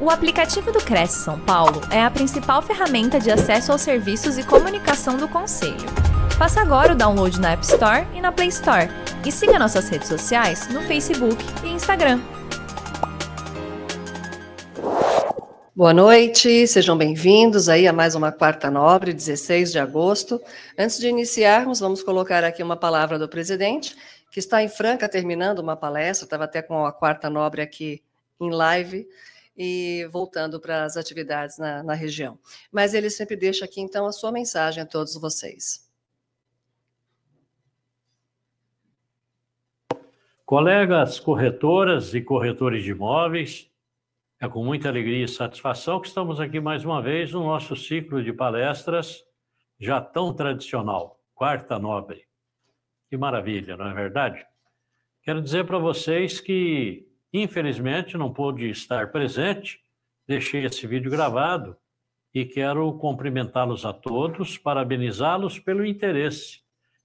O aplicativo do Cresce São Paulo é a principal ferramenta de acesso aos serviços e comunicação do Conselho. Faça agora o download na App Store e na Play Store. E siga nossas redes sociais no Facebook e Instagram. Boa noite, sejam bem-vindos aí a mais uma Quarta Nobre, 16 de agosto. Antes de iniciarmos, vamos colocar aqui uma palavra do presidente, que está em Franca terminando uma palestra, estava até com a Quarta Nobre aqui em live, e voltando para as atividades na, na região. Mas ele sempre deixa aqui, então, a sua mensagem a todos vocês. Colegas corretoras e corretores de imóveis, é com muita alegria e satisfação que estamos aqui mais uma vez no nosso ciclo de palestras já tão tradicional, Quarta Nobre. Que maravilha, não é verdade? Quero dizer para vocês que Infelizmente, não pude estar presente, deixei esse vídeo gravado e quero cumprimentá-los a todos, parabenizá-los pelo interesse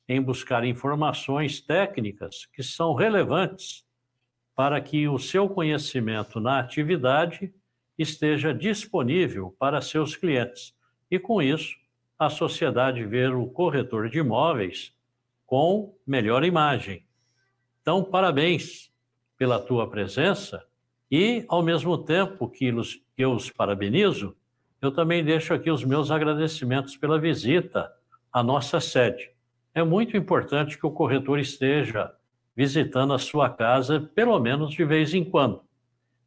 em buscar informações técnicas que são relevantes para que o seu conhecimento na atividade esteja disponível para seus clientes. E com isso, a sociedade ver o corretor de imóveis com melhor imagem. Então, parabéns pela tua presença e, ao mesmo tempo que eu os parabenizo, eu também deixo aqui os meus agradecimentos pela visita à nossa sede. É muito importante que o corretor esteja visitando a sua casa, pelo menos de vez em quando.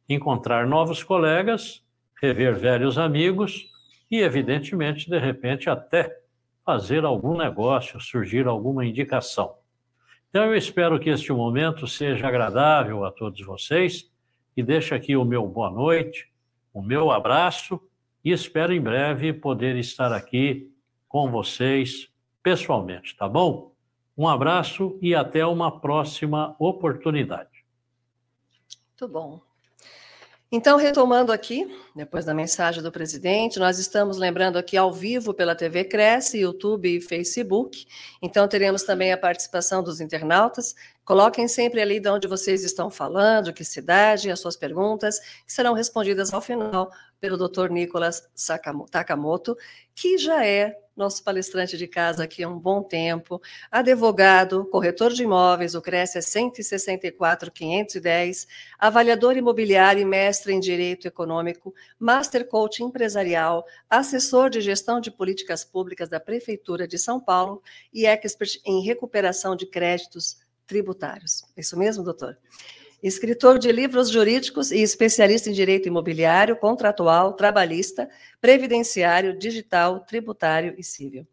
Encontrar novos colegas, rever velhos amigos e, evidentemente, de repente, até fazer algum negócio, surgir alguma indicação. Então, eu espero que este momento seja agradável a todos vocês e deixo aqui o meu boa noite, o meu abraço e espero em breve poder estar aqui com vocês pessoalmente, tá bom? Um abraço e até uma próxima oportunidade. Muito bom. Então, retomando aqui, depois da mensagem do presidente, nós estamos lembrando aqui ao vivo pela TV Cresce, YouTube e Facebook. Então, teremos também a participação dos internautas. Coloquem sempre ali de onde vocês estão falando, que cidade, as suas perguntas, que serão respondidas ao final pelo Dr. Nicolas Takamoto, que já é nosso palestrante de casa aqui há um bom tempo, advogado, corretor de imóveis, o Cresce é 164 510, avaliador imobiliário e mestre em Direito Econômico, Master Coach Empresarial, assessor de gestão de políticas públicas da Prefeitura de São Paulo. E expert em recuperação de créditos tributários. É isso mesmo, doutor? Escritor de livros jurídicos e especialista em direito imobiliário, contratual, trabalhista, previdenciário, digital, tributário e civil.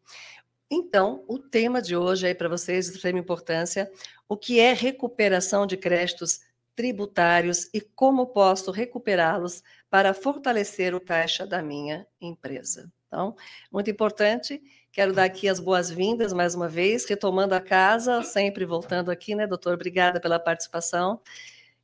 Então, o tema de hoje é para vocês de extrema importância: o que é recuperação de créditos tributários e como posso recuperá-los para fortalecer o caixa da minha empresa. Então, muito importante. Quero dar aqui as boas-vindas mais uma vez, retomando a casa, sempre voltando aqui, né, doutor? Obrigada pela participação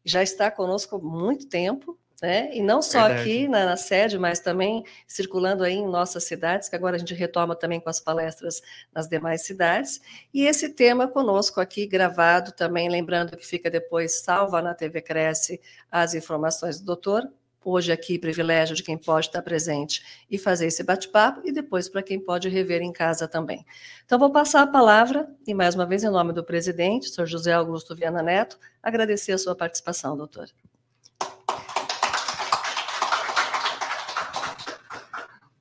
já está conosco há muito tempo, né? E não só Verdade. aqui na, na, sede, mas também circulando aí em nossas cidades, que agora a gente retoma também com as palestras nas demais cidades. E esse tema conosco aqui gravado também, lembrando que fica depois salva na TV Cresce as informações do doutor hoje aqui privilégio de quem pode estar presente e fazer esse bate-papo e depois para quem pode rever em casa também. Então vou passar a palavra e mais uma vez em nome do presidente, Sr. José Augusto Viana Neto, agradecer a sua participação, doutor.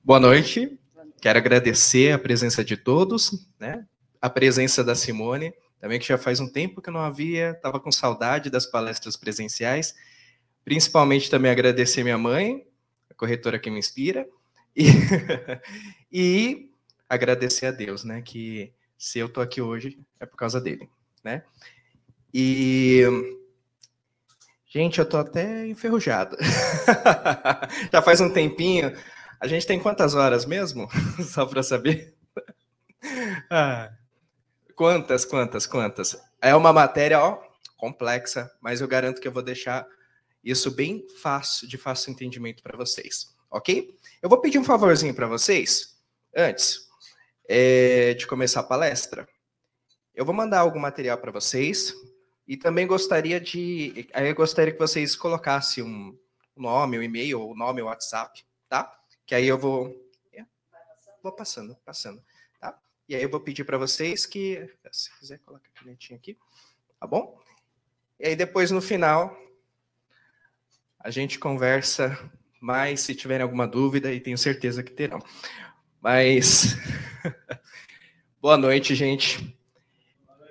Boa noite. Quero agradecer a presença de todos, né? A presença da Simone, também que já faz um tempo que não havia, estava com saudade das palestras presenciais Principalmente também agradecer minha mãe, a corretora que me inspira, e, e agradecer a Deus, né? Que se eu tô aqui hoje é por causa dele, né? E gente, eu tô até enferrujado. Já faz um tempinho. A gente tem quantas horas mesmo? Só para saber. Ah, quantas, quantas, quantas? É uma matéria, ó, complexa, mas eu garanto que eu vou deixar isso bem fácil, de fácil entendimento para vocês, ok? Eu vou pedir um favorzinho para vocês, antes é, de começar a palestra. Eu vou mandar algum material para vocês e também gostaria de, eu gostaria que vocês colocassem um, nome, o e-mail, o nome, o WhatsApp, tá? Que aí eu vou. É, vou passando, passando, tá? E aí eu vou pedir para vocês que. Se quiser, coloca a canetinha aqui, tá bom? E aí depois no final a gente conversa mais se tiverem alguma dúvida e tenho certeza que terão. Mas boa noite, gente.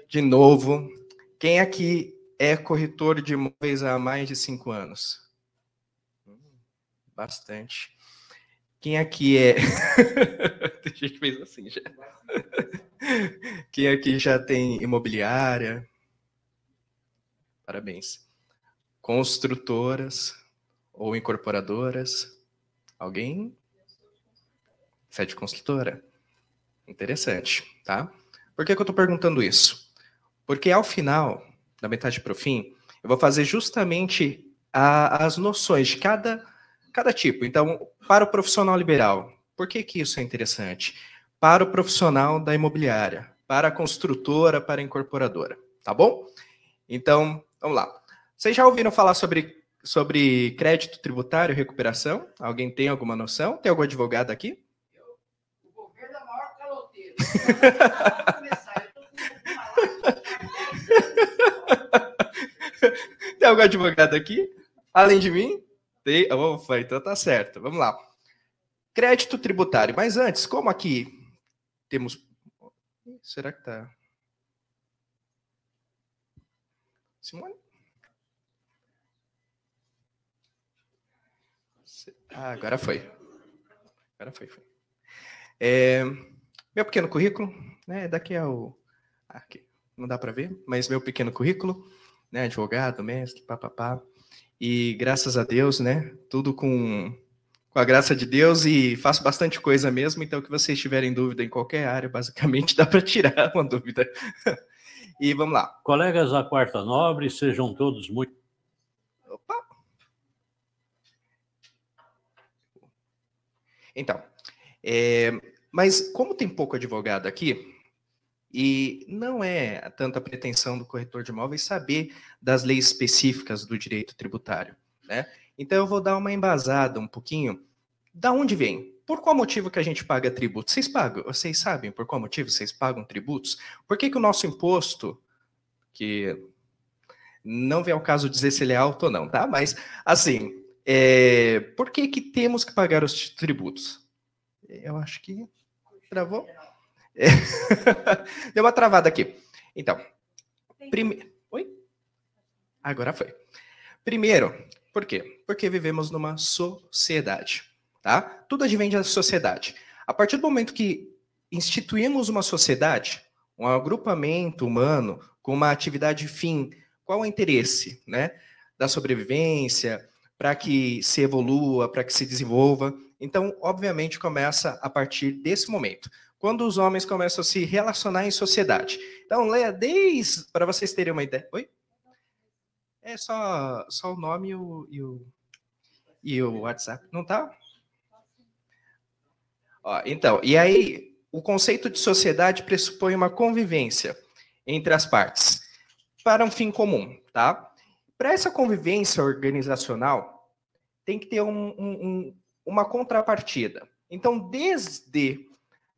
De novo, quem aqui é corretor de imóveis há mais de cinco anos? Bastante. Quem aqui é. Tem gente fez assim já. Quem aqui já tem imobiliária? Parabéns. Construtoras ou incorporadoras? Alguém? Sede construtora? Interessante, tá? Por que, que eu estou perguntando isso? Porque ao final, da metade para o fim, eu vou fazer justamente a, as noções de cada, cada tipo. Então, para o profissional liberal, por que, que isso é interessante? Para o profissional da imobiliária, para a construtora, para a incorporadora, tá bom? Então, vamos lá. Vocês já ouviram falar sobre, sobre crédito tributário e recuperação? Alguém tem alguma noção? Tem algum advogado aqui? o governo é o maior caloteiro. Tem algum advogado aqui? Além de mim? Tem? Opa, então tá certo. Vamos lá. Crédito tributário. Mas antes, como aqui temos. Será que tá. Simone? Ah, agora foi. Agora foi, foi. É, meu pequeno currículo, né? Daqui é o. Aqui não dá para ver, mas meu pequeno currículo, né, advogado, mestre, papapá. E graças a Deus, né, tudo com, com a graça de Deus e faço bastante coisa mesmo, então que vocês tiverem dúvida em qualquer área, basicamente dá para tirar uma dúvida. e vamos lá. Colegas da Quarta Nobre, sejam todos muito Opa. Então, é, mas como tem pouco advogado aqui, e não é tanta pretensão do corretor de imóveis saber das leis específicas do direito tributário. Né? Então eu vou dar uma embasada um pouquinho. Da onde vem? Por qual motivo que a gente paga tributos? Vocês pagam? Vocês sabem por qual motivo vocês pagam tributos? Por que, que o nosso imposto, que não vem ao caso dizer se ele é alto ou não, tá? Mas assim, é... por que que temos que pagar os tributos? Eu acho que travou. É. Deu uma travada aqui. Então, prime... Oi? Agora foi. Primeiro, por quê? Porque vivemos numa sociedade, tá? Tudo advém da sociedade. A partir do momento que instituímos uma sociedade, um agrupamento humano com uma atividade fim, qual é o interesse, né? Da sobrevivência, para que se evolua, para que se desenvolva. Então, obviamente, começa a partir desse momento quando os homens começam a se relacionar em sociedade. Então, leia desde, para vocês terem uma ideia. Oi? É só, só o nome e o, e o, e o WhatsApp. Não tá? Ó, então, e aí, o conceito de sociedade pressupõe uma convivência entre as partes para um fim comum, tá? Para essa convivência organizacional, tem que ter um, um, uma contrapartida. Então, desde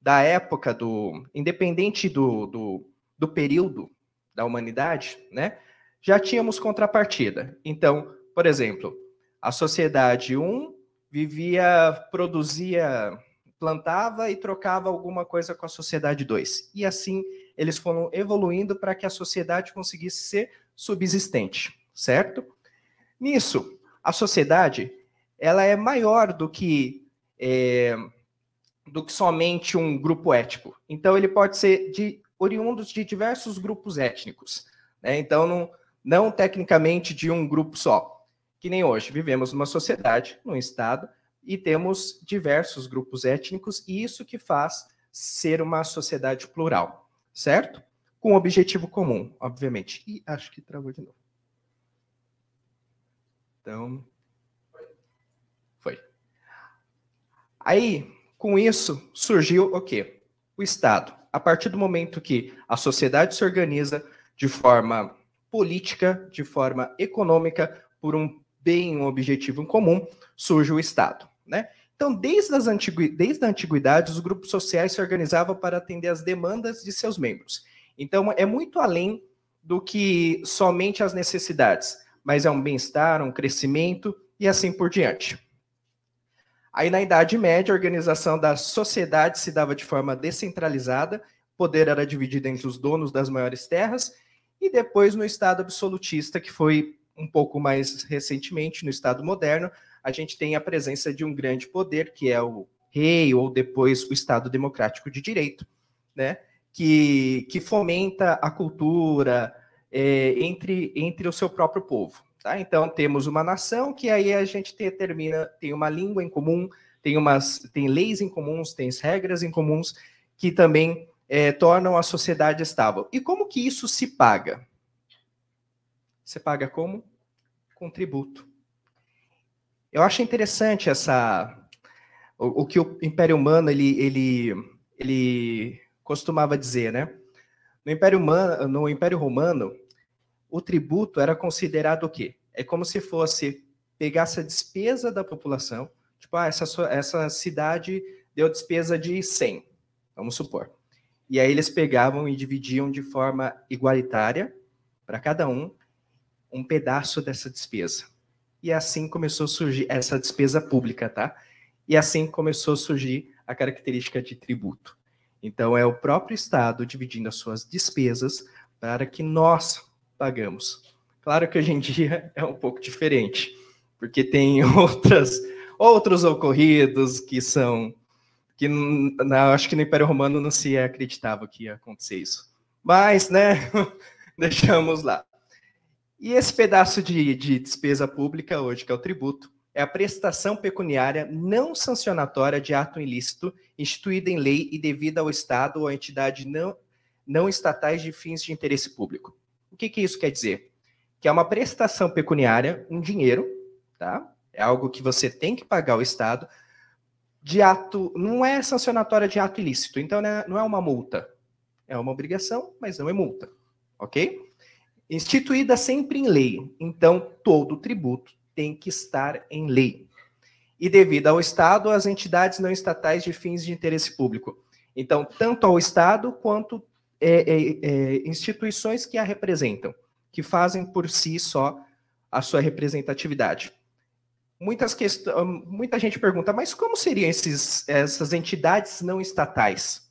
da época do. independente do, do, do período da humanidade, né? Já tínhamos contrapartida. Então, por exemplo, a sociedade 1 vivia, produzia, plantava e trocava alguma coisa com a sociedade 2. E assim eles foram evoluindo para que a sociedade conseguisse ser subsistente, certo? Nisso, a sociedade ela é maior do que é, do que somente um grupo étnico. Então, ele pode ser de oriundos de diversos grupos étnicos. Né? Então, não, não tecnicamente de um grupo só. Que nem hoje, vivemos numa sociedade, num Estado, e temos diversos grupos étnicos, e isso que faz ser uma sociedade plural, certo? Com objetivo comum, obviamente. E acho que travou de novo. Então. Foi. Aí, com isso, surgiu o quê? O Estado. A partir do momento que a sociedade se organiza de forma política, de forma econômica, por um bem um objetivo em comum, surge o Estado. Né? Então, desde, as antigu... desde a antiguidade, os grupos sociais se organizavam para atender às demandas de seus membros. Então, é muito além do que somente as necessidades, mas é um bem-estar, um crescimento e assim por diante. Aí, na Idade Média, a organização da sociedade se dava de forma descentralizada, poder era dividido entre os donos das maiores terras, e depois no Estado absolutista, que foi um pouco mais recentemente, no Estado moderno, a gente tem a presença de um grande poder, que é o rei, ou depois o Estado Democrático de Direito, né? que, que fomenta a cultura é, entre, entre o seu próprio povo. Tá? Então, temos uma nação que aí a gente determina, tem uma língua em comum, tem, umas, tem leis em comuns, tem regras em comuns, que também é, tornam a sociedade estável. E como que isso se paga? Você paga como? Com tributo. Eu acho interessante essa o, o que o Império Humano ele, ele, ele costumava dizer, né? No Império, Humano, no Império Romano, o tributo era considerado o quê? É como se fosse pegasse a despesa da população, tipo, ah, essa, essa cidade deu despesa de 100, vamos supor. E aí eles pegavam e dividiam de forma igualitária para cada um um pedaço dessa despesa. E assim começou a surgir essa despesa pública, tá? E assim começou a surgir a característica de tributo. Então é o próprio Estado dividindo as suas despesas para que nós pagamos. Claro que hoje em dia é um pouco diferente, porque tem outras, outros ocorridos que são que na, acho que no Império Romano não se acreditava que ia acontecer isso. Mas, né, deixamos lá. E esse pedaço de, de despesa pública hoje, que é o tributo, é a prestação pecuniária não sancionatória de ato ilícito instituída em lei e devida ao Estado ou à entidade não, não estatais de fins de interesse público que, que isso quer dizer? Que é uma prestação pecuniária, um dinheiro, tá? É algo que você tem que pagar ao Estado de ato, não é sancionatória de ato ilícito, então né, não é uma multa. É uma obrigação, mas não é multa, ok? Instituída sempre em lei, então todo tributo tem que estar em lei. E devido ao Estado, às entidades não estatais de fins de interesse público. Então, tanto ao Estado quanto é, é, é, instituições que a representam, que fazem por si só a sua representatividade. Muitas. Muita gente pergunta, mas como seriam esses, essas entidades não estatais,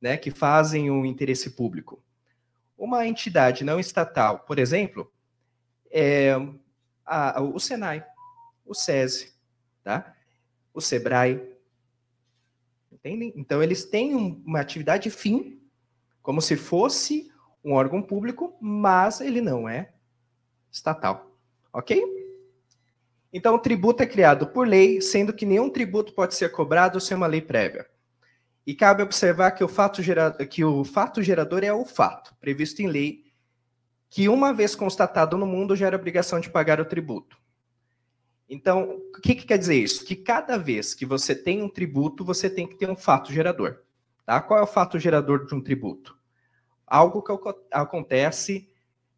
né, que fazem o interesse público? Uma entidade não estatal, por exemplo, é a, o Senai, o SESI, tá? o SEBRAE. Entendem? Então, eles têm uma atividade fim como se fosse um órgão público, mas ele não é estatal. Ok? Então, o tributo é criado por lei, sendo que nenhum tributo pode ser cobrado sem uma lei prévia. E cabe observar que o fato, gera... que o fato gerador é o fato, previsto em lei, que uma vez constatado no mundo gera obrigação de pagar o tributo. Então, o que, que quer dizer isso? Que cada vez que você tem um tributo, você tem que ter um fato gerador. Tá? Qual é o fato gerador de um tributo? Algo que acontece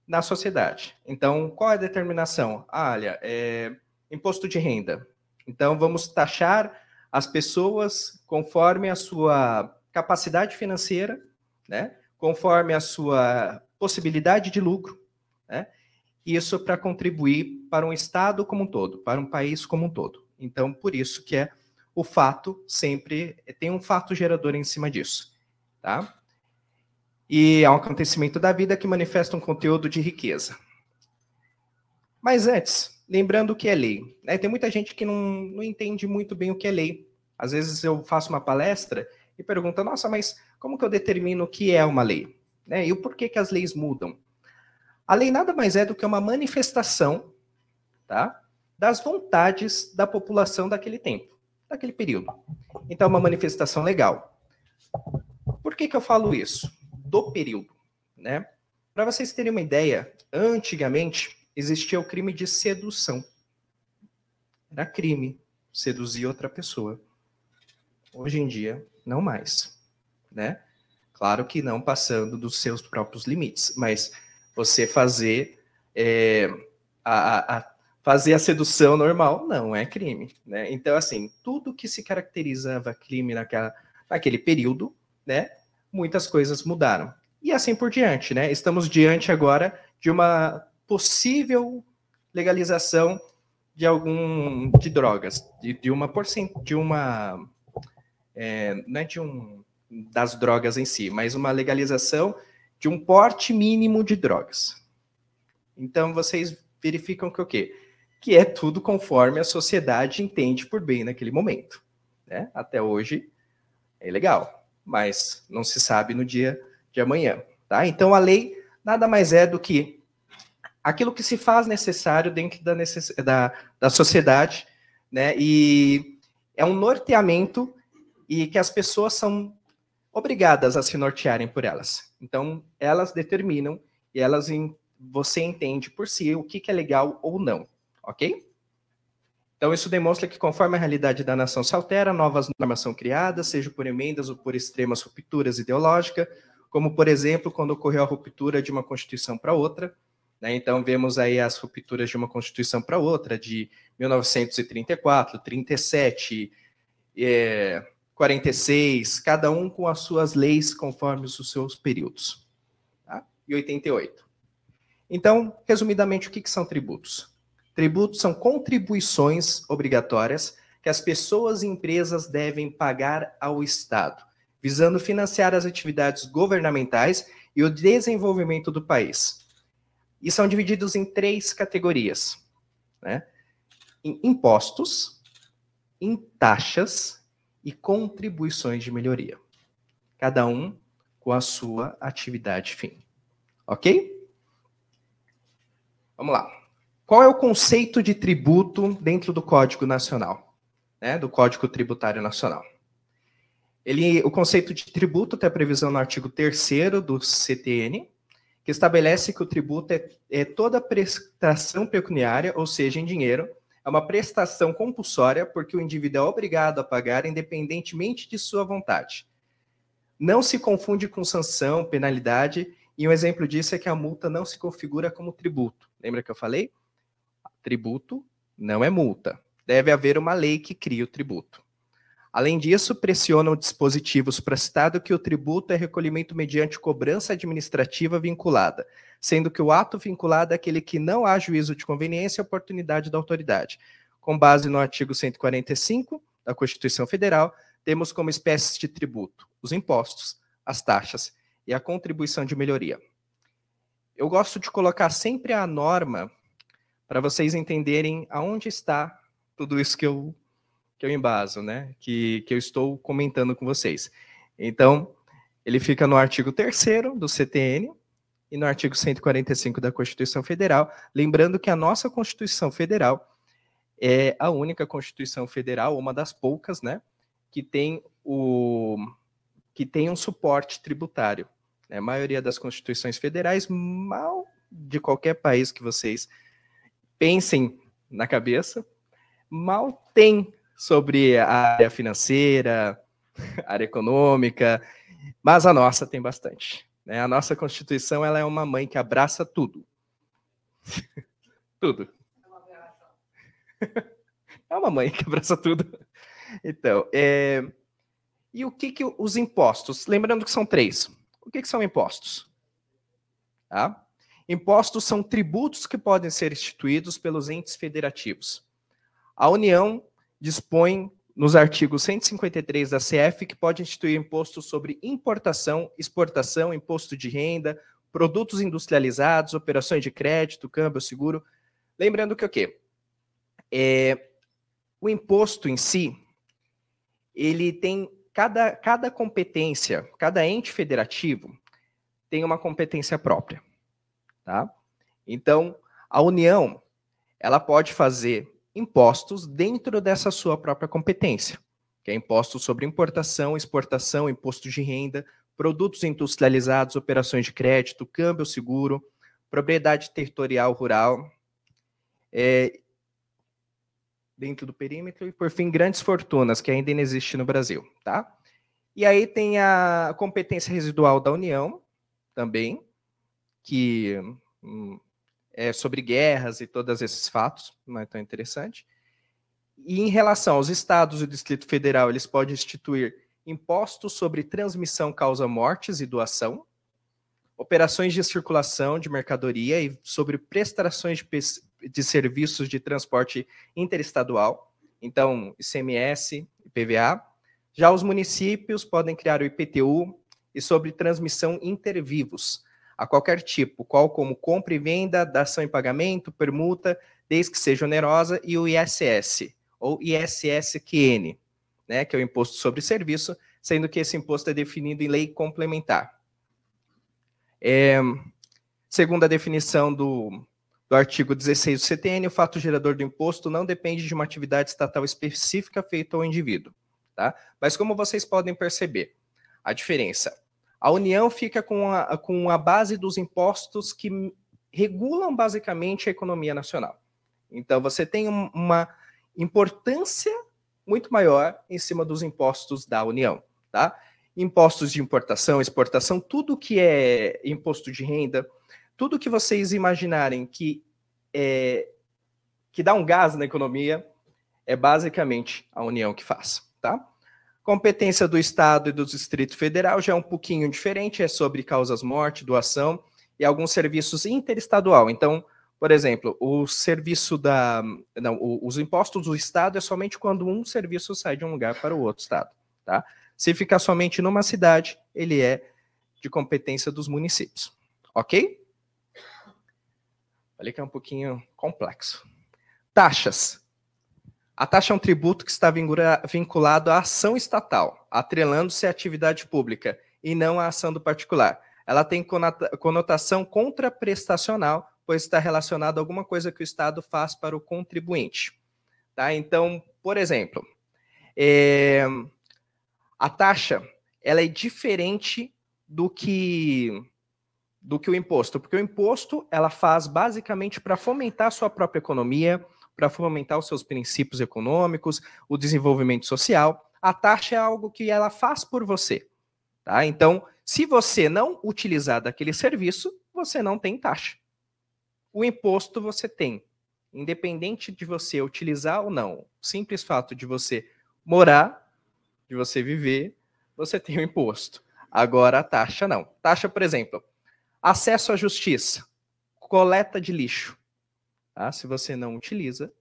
na sociedade. Então, qual é a determinação? Ah, olha, é imposto de renda. Então, vamos taxar as pessoas conforme a sua capacidade financeira, né? conforme a sua possibilidade de lucro. Né? Isso para contribuir para um Estado como um todo, para um país como um todo. Então, por isso que é o fato sempre tem um fato gerador em cima disso, tá? E é um acontecimento da vida que manifesta um conteúdo de riqueza. Mas antes, lembrando o que é lei. Né? Tem muita gente que não, não entende muito bem o que é lei. Às vezes eu faço uma palestra e pergunto, nossa, mas como que eu determino o que é uma lei? Né? E o porquê que as leis mudam? A lei nada mais é do que uma manifestação tá? das vontades da população daquele tempo daquele período. Então, é uma manifestação legal. Por que, que eu falo isso? Do período, né? Para vocês terem uma ideia, antigamente existia o crime de sedução. Era crime seduzir outra pessoa. Hoje em dia, não mais, né? Claro que não passando dos seus próprios limites, mas você fazer é, a, a, fazer a sedução normal não é crime, né? Então, assim, tudo que se caracterizava crime naquela, naquele período, né? Muitas coisas mudaram. E assim por diante, né? Estamos diante agora de uma possível legalização de algum de drogas, de, de uma porcent, de uma é, não é de um das drogas em si, mas uma legalização de um porte mínimo de drogas. Então vocês verificam que o quê? Que é tudo conforme a sociedade entende por bem naquele momento. Né? Até hoje é legal, mas não se sabe no dia de amanhã. Tá? Então a lei nada mais é do que aquilo que se faz necessário dentro da, necess... da, da sociedade, né? E é um norteamento e que as pessoas são obrigadas a se nortearem por elas. Então, elas determinam e elas você entende por si o que, que é legal ou não, ok? Então, isso demonstra que, conforme a realidade da nação se altera, novas normas são criadas, seja por emendas ou por extremas rupturas ideológicas, como, por exemplo, quando ocorreu a ruptura de uma Constituição para outra. Né? Então, vemos aí as rupturas de uma Constituição para outra, de 1934, 37, é, 46, cada um com as suas leis conforme os seus períodos. Tá? E 88. Então, resumidamente, o que, que são tributos? Tributos são contribuições obrigatórias que as pessoas e empresas devem pagar ao Estado, visando financiar as atividades governamentais e o desenvolvimento do país. E são divididos em três categorias: né? em impostos, em taxas e contribuições de melhoria. Cada um com a sua atividade fim. Ok? Vamos lá. Qual é o conceito de tributo dentro do Código Nacional? Né, do Código Tributário Nacional. Ele, o conceito de tributo tem a previsão no artigo 3 do CTN, que estabelece que o tributo é, é toda prestação pecuniária, ou seja, em dinheiro, é uma prestação compulsória porque o indivíduo é obrigado a pagar independentemente de sua vontade. Não se confunde com sanção, penalidade, e um exemplo disso é que a multa não se configura como tributo. Lembra que eu falei? Tributo não é multa. Deve haver uma lei que cria o tributo. Além disso, pressiona o dispositivo supracitado que o tributo é recolhimento mediante cobrança administrativa vinculada, sendo que o ato vinculado é aquele que não há juízo de conveniência e oportunidade da autoridade. Com base no artigo 145 da Constituição Federal, temos como espécies de tributo os impostos, as taxas e a contribuição de melhoria. Eu gosto de colocar sempre a norma para vocês entenderem aonde está tudo isso que eu que eu embaso, né? Que, que eu estou comentando com vocês. Então, ele fica no artigo 3 do CTN e no artigo 145 da Constituição Federal, lembrando que a nossa Constituição Federal é a única Constituição Federal, uma das poucas, né, que tem o que tem um suporte tributário. Né? A maioria das constituições federais, mal de qualquer país que vocês pensem na cabeça, mal tem sobre a área financeira, área econômica, mas a nossa tem bastante. Né? A nossa Constituição ela é uma mãe que abraça tudo. tudo. É uma mãe que abraça tudo. Então, é... e o que, que os impostos? Lembrando que são três. O que, que são impostos? Tá? Impostos são tributos que podem ser instituídos pelos entes federativos. A União dispõe nos artigos 153 da CF que pode instituir imposto sobre importação, exportação, imposto de renda, produtos industrializados, operações de crédito, câmbio, seguro. Lembrando que o quê? É, o imposto em si, ele tem cada, cada competência, cada ente federativo tem uma competência própria, tá? Então, a União, ela pode fazer impostos dentro dessa sua própria competência, que é imposto sobre importação, exportação, imposto de renda, produtos industrializados, operações de crédito, câmbio seguro, propriedade territorial rural, é, dentro do perímetro, e por fim, grandes fortunas, que ainda não existe no Brasil, tá? E aí tem a competência residual da União, também, que hum, é, sobre guerras e todos esses fatos, não é tão interessante. E em relação aos estados e o Distrito Federal, eles podem instituir impostos sobre transmissão causa mortes e doação, operações de circulação de mercadoria e sobre prestações de, de serviços de transporte interestadual, então ICMS, IPVA. Já os municípios podem criar o IPTU e sobre transmissão intervivos, a qualquer tipo, qual como compra e venda, dação e pagamento, permuta, desde que seja onerosa, e o ISS, ou ISSQN, né, que é o Imposto sobre Serviço, sendo que esse imposto é definido em lei complementar. É, segundo a definição do, do artigo 16 do CTN, o fato gerador do imposto não depende de uma atividade estatal específica feita ao indivíduo. Tá? Mas como vocês podem perceber, a diferença. A União fica com a, com a base dos impostos que regulam basicamente a economia nacional. Então, você tem uma importância muito maior em cima dos impostos da União, tá? Impostos de importação, exportação, tudo que é imposto de renda, tudo que vocês imaginarem que é, que dá um gás na economia, é basicamente a União que faz, tá? Competência do Estado e do Distrito Federal já é um pouquinho diferente, é sobre causas morte, doação e alguns serviços interestadual. Então, por exemplo, o serviço da. Não, os impostos do Estado é somente quando um serviço sai de um lugar para o outro Estado. Tá? Se ficar somente numa cidade, ele é de competência dos municípios. Ok? Falei que é um pouquinho complexo. Taxas. A taxa é um tributo que está vinculado à ação estatal, atrelando-se à atividade pública e não à ação do particular. Ela tem conotação contraprestacional, pois está relacionado a alguma coisa que o Estado faz para o contribuinte. Tá? Então, por exemplo, é, a taxa ela é diferente do que do que o imposto, porque o imposto ela faz basicamente para fomentar a sua própria economia, para fomentar os seus princípios econômicos, o desenvolvimento social. A taxa é algo que ela faz por você. Tá? Então, se você não utilizar daquele serviço, você não tem taxa. O imposto você tem. Independente de você utilizar ou não, o simples fato de você morar, de você viver, você tem o imposto. Agora a taxa não. Taxa, por exemplo, acesso à justiça, coleta de lixo. Tá? Se você não utiliza,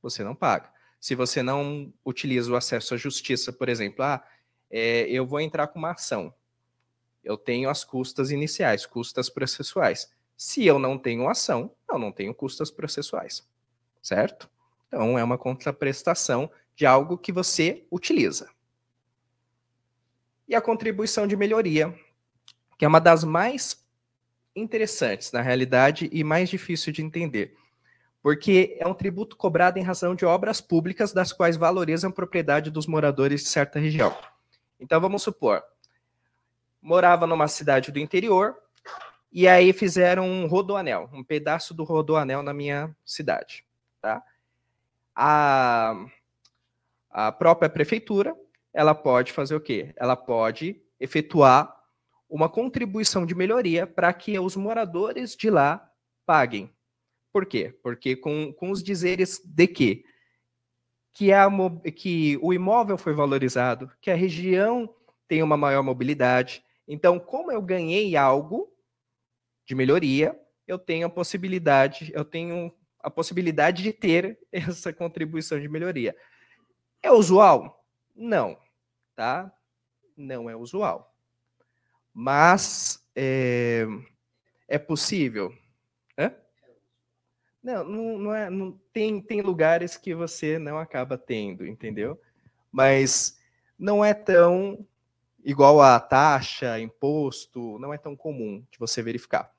você não paga. Se você não utiliza o acesso à justiça, por exemplo, ah, é, eu vou entrar com uma ação. Eu tenho as custas iniciais, custas processuais. Se eu não tenho ação, eu não tenho custas processuais. Certo? Então, é uma contraprestação de algo que você utiliza. E a contribuição de melhoria, que é uma das mais interessantes, na realidade, e mais difícil de entender porque é um tributo cobrado em razão de obras públicas das quais valorizam a propriedade dos moradores de certa região. Então vamos supor, morava numa cidade do interior e aí fizeram um rodoanel, um pedaço do rodoanel na minha cidade, tá? A, a própria prefeitura, ela pode fazer o quê? Ela pode efetuar uma contribuição de melhoria para que os moradores de lá paguem por quê? Porque com, com os dizeres de que que, a, que o imóvel foi valorizado, que a região tem uma maior mobilidade. Então, como eu ganhei algo de melhoria, eu tenho a possibilidade, eu tenho a possibilidade de ter essa contribuição de melhoria. É usual? Não, tá? Não é usual. Mas é, é possível? Hã? Não, não, não é. Não, tem, tem lugares que você não acaba tendo, entendeu? Mas não é tão igual a taxa, imposto, não é tão comum de você verificar.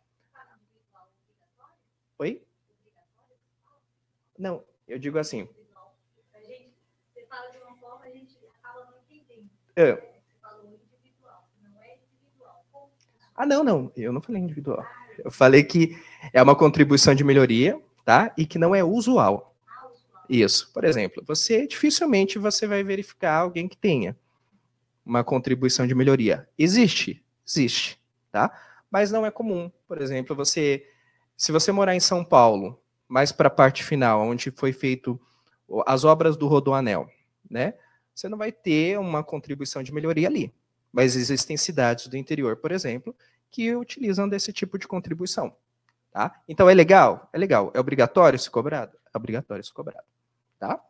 Oi? Não, eu digo assim. Entendendo. É. Ah, não, não, eu não falei individual. Eu falei que é uma contribuição de melhoria tá? E que não é usual. Isso. Por exemplo, você dificilmente você vai verificar alguém que tenha uma contribuição de melhoria. Existe? Existe, tá? Mas não é comum. Por exemplo, você Se você morar em São Paulo, mais para a parte final, onde foi feito as obras do Rodoanel, né? Você não vai ter uma contribuição de melhoria ali. Mas existem cidades do interior, por exemplo, que utilizam desse tipo de contribuição. Tá? Então é legal? É legal. É obrigatório ser cobrado? É obrigatório ser cobrado. Tá?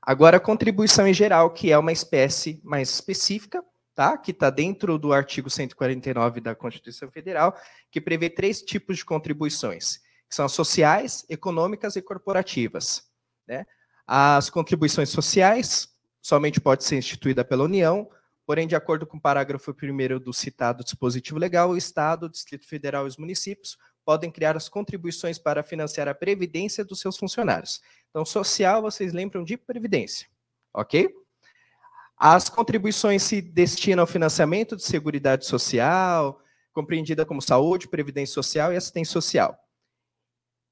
Agora, a contribuição em geral, que é uma espécie mais específica, tá? que está dentro do artigo 149 da Constituição Federal, que prevê três tipos de contribuições, que são as sociais, econômicas e corporativas. Né? As contribuições sociais somente pode ser instituída pela União, porém, de acordo com o parágrafo 1 do citado dispositivo legal, o Estado, o Distrito Federal e os municípios podem criar as contribuições para financiar a previdência dos seus funcionários. Então, social, vocês lembram de previdência, ok? As contribuições se destinam ao financiamento de seguridade social, compreendida como saúde, previdência social e assistência social.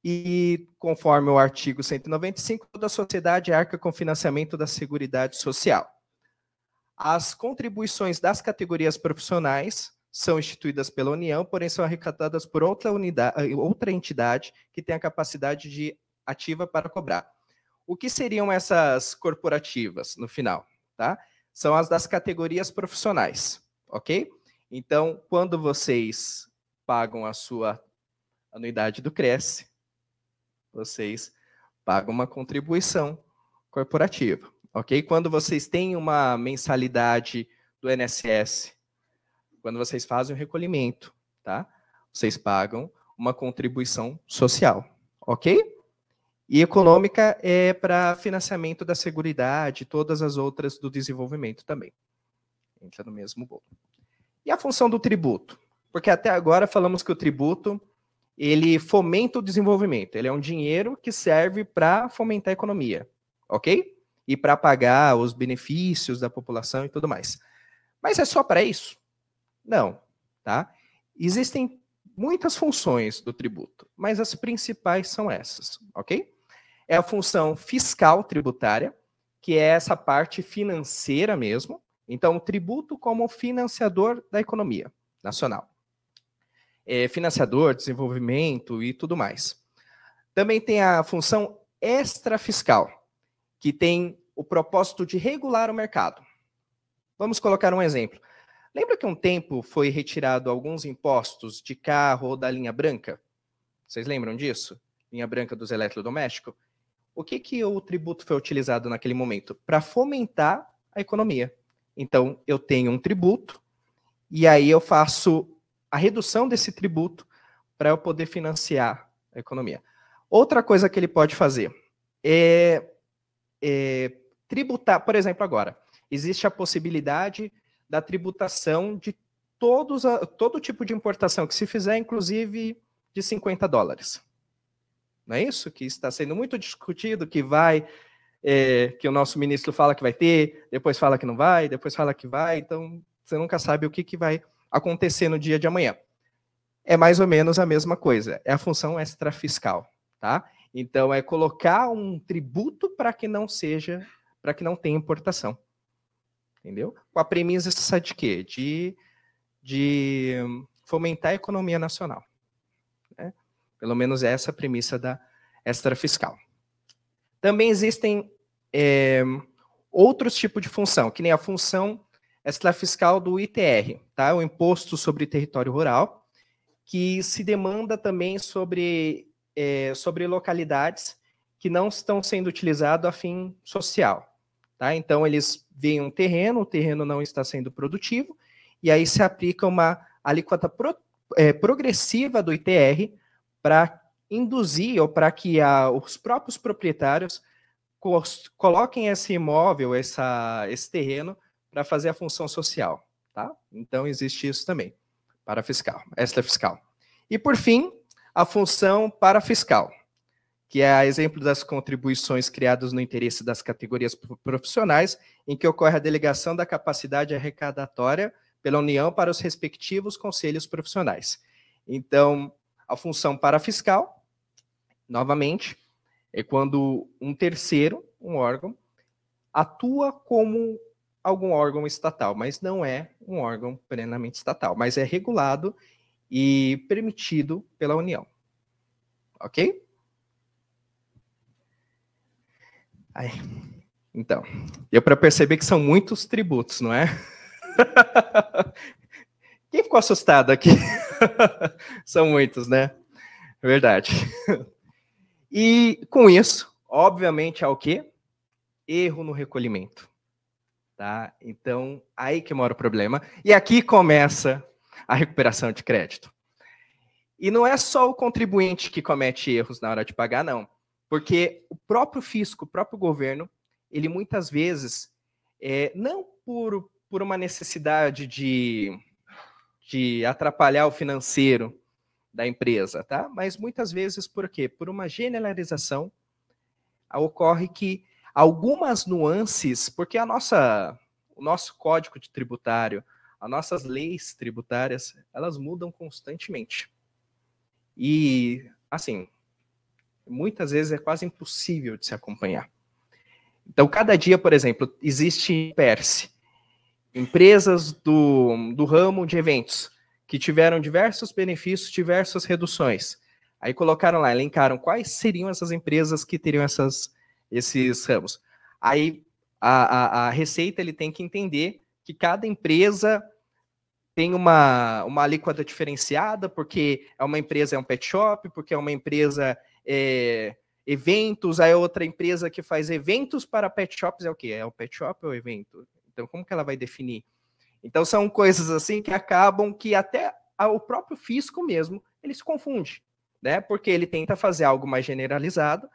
E, conforme o artigo 195, toda a sociedade arca com financiamento da seguridade social. As contribuições das categorias profissionais são instituídas pela União, porém são arrecadadas por outra, unidade, outra entidade que tem a capacidade de ativa para cobrar. O que seriam essas corporativas no final? Tá? São as das categorias profissionais, ok? Então, quando vocês pagam a sua anuidade do Cresce, vocês pagam uma contribuição corporativa, ok? Quando vocês têm uma mensalidade do INSS quando vocês fazem o recolhimento, tá? Vocês pagam uma contribuição social, ok? E econômica é para financiamento da seguridade, todas as outras do desenvolvimento também. Entra no mesmo bolo. E a função do tributo? Porque até agora falamos que o tributo ele fomenta o desenvolvimento. Ele é um dinheiro que serve para fomentar a economia, ok? E para pagar os benefícios da população e tudo mais. Mas é só para isso? Não, tá? Existem muitas funções do tributo, mas as principais são essas, ok? É a função fiscal tributária, que é essa parte financeira mesmo. Então, o tributo como financiador da economia nacional. É financiador, desenvolvimento e tudo mais. Também tem a função extrafiscal, que tem o propósito de regular o mercado. Vamos colocar um exemplo. Lembra que um tempo foi retirado alguns impostos de carro ou da linha branca? Vocês lembram disso? Linha branca dos eletrodomésticos? O que, que o tributo foi utilizado naquele momento? Para fomentar a economia. Então, eu tenho um tributo e aí eu faço a redução desse tributo para eu poder financiar a economia. Outra coisa que ele pode fazer é, é tributar, por exemplo, agora, existe a possibilidade da tributação de todos a, todo tipo de importação que se fizer, inclusive de 50 dólares. Não é isso que está sendo muito discutido, que vai, é, que o nosso ministro fala que vai ter, depois fala que não vai, depois fala que vai, então você nunca sabe o que, que vai acontecer no dia de amanhã. É mais ou menos a mesma coisa, é a função extrafiscal, tá? Então é colocar um tributo para que não seja, para que não tenha importação entendeu? Com a premissa de quê? De, de fomentar a economia nacional. Né? Pelo menos essa é a premissa da extrafiscal. Também existem é, outros tipos de função, que nem a função extrafiscal do ITR, tá? o Imposto sobre Território Rural, que se demanda também sobre, é, sobre localidades que não estão sendo utilizadas a fim social. Tá? Então, eles veem um terreno, o terreno não está sendo produtivo, e aí se aplica uma alíquota pro, é, progressiva do ITR para induzir ou para que a, os próprios proprietários coloquem esse imóvel, essa, esse terreno, para fazer a função social. Tá? Então, existe isso também, para fiscal, extra fiscal. E, por fim, a função para fiscal que é a exemplo das contribuições criadas no interesse das categorias profissionais, em que ocorre a delegação da capacidade arrecadatória pela União para os respectivos conselhos profissionais. Então, a função parafiscal, novamente, é quando um terceiro, um órgão, atua como algum órgão estatal, mas não é um órgão plenamente estatal, mas é regulado e permitido pela União. Ok? Aí. Então, deu para perceber que são muitos tributos, não é? Quem ficou assustado aqui? são muitos, né? Verdade. E com isso, obviamente, há o quê? Erro no recolhimento. Tá? Então, aí que mora o problema. E aqui começa a recuperação de crédito. E não é só o contribuinte que comete erros na hora de pagar, não. Porque o próprio fisco, o próprio governo, ele muitas vezes, é, não por, por uma necessidade de, de atrapalhar o financeiro da empresa, tá? Mas muitas vezes por quê? Por uma generalização, ocorre que algumas nuances, porque a nossa, o nosso código de tributário, as nossas leis tributárias, elas mudam constantemente. E, assim, muitas vezes é quase impossível de se acompanhar. Então, cada dia, por exemplo, existe PERSE, empresas do, do ramo de eventos, que tiveram diversos benefícios, diversas reduções. Aí colocaram lá, elencaram quais seriam essas empresas que teriam essas, esses ramos. Aí a, a, a Receita ele tem que entender que cada empresa tem uma, uma alíquota diferenciada, porque é uma empresa é um pet shop, porque é uma empresa é, eventos, aí é outra empresa que faz eventos para pet shops é o quê? É o pet shop ou evento? Então, como que ela vai definir? Então, são coisas assim que acabam que até o próprio fisco mesmo, ele se confunde, né? Porque ele tenta fazer algo mais generalizado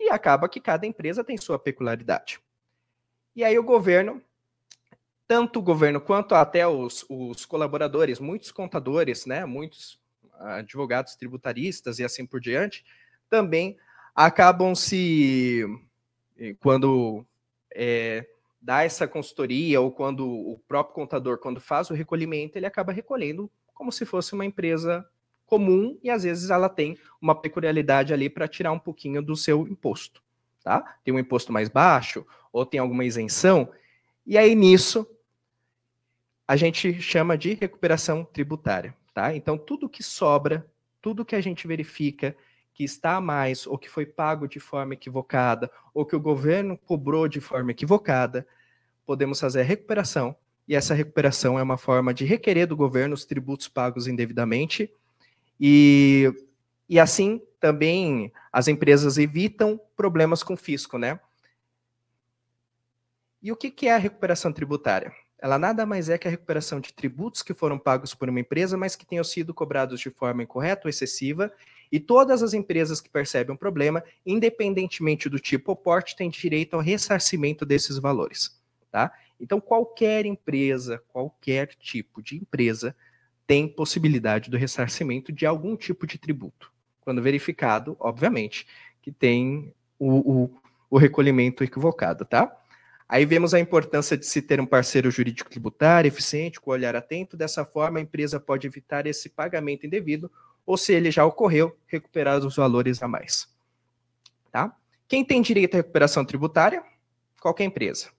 e acaba que cada empresa tem sua peculiaridade. E aí o governo, tanto o governo quanto até os, os colaboradores, muitos contadores, né? Muitos advogados tributaristas e assim por diante, também acabam se quando é, dá essa consultoria ou quando o próprio contador quando faz o recolhimento ele acaba recolhendo como se fosse uma empresa comum e às vezes ela tem uma peculiaridade ali para tirar um pouquinho do seu imposto, tá? Tem um imposto mais baixo ou tem alguma isenção e aí nisso a gente chama de recuperação tributária, tá? Então tudo que sobra, tudo que a gente verifica que está a mais, ou que foi pago de forma equivocada, ou que o governo cobrou de forma equivocada, podemos fazer a recuperação, e essa recuperação é uma forma de requerer do governo os tributos pagos indevidamente, e, e assim também as empresas evitam problemas com o fisco, né? E o que, que é a recuperação tributária? Ela nada mais é que a recuperação de tributos que foram pagos por uma empresa, mas que tenham sido cobrados de forma incorreta ou excessiva, e todas as empresas que percebem um problema, independentemente do tipo ou porte, têm direito ao ressarcimento desses valores. Tá? Então, qualquer empresa, qualquer tipo de empresa, tem possibilidade do ressarcimento de algum tipo de tributo. Quando verificado, obviamente, que tem o, o, o recolhimento equivocado, tá? Aí vemos a importância de se ter um parceiro jurídico tributário eficiente, com olhar atento. Dessa forma, a empresa pode evitar esse pagamento indevido ou se ele já ocorreu, recuperar os valores a mais. Tá? Quem tem direito à recuperação tributária? Qualquer empresa.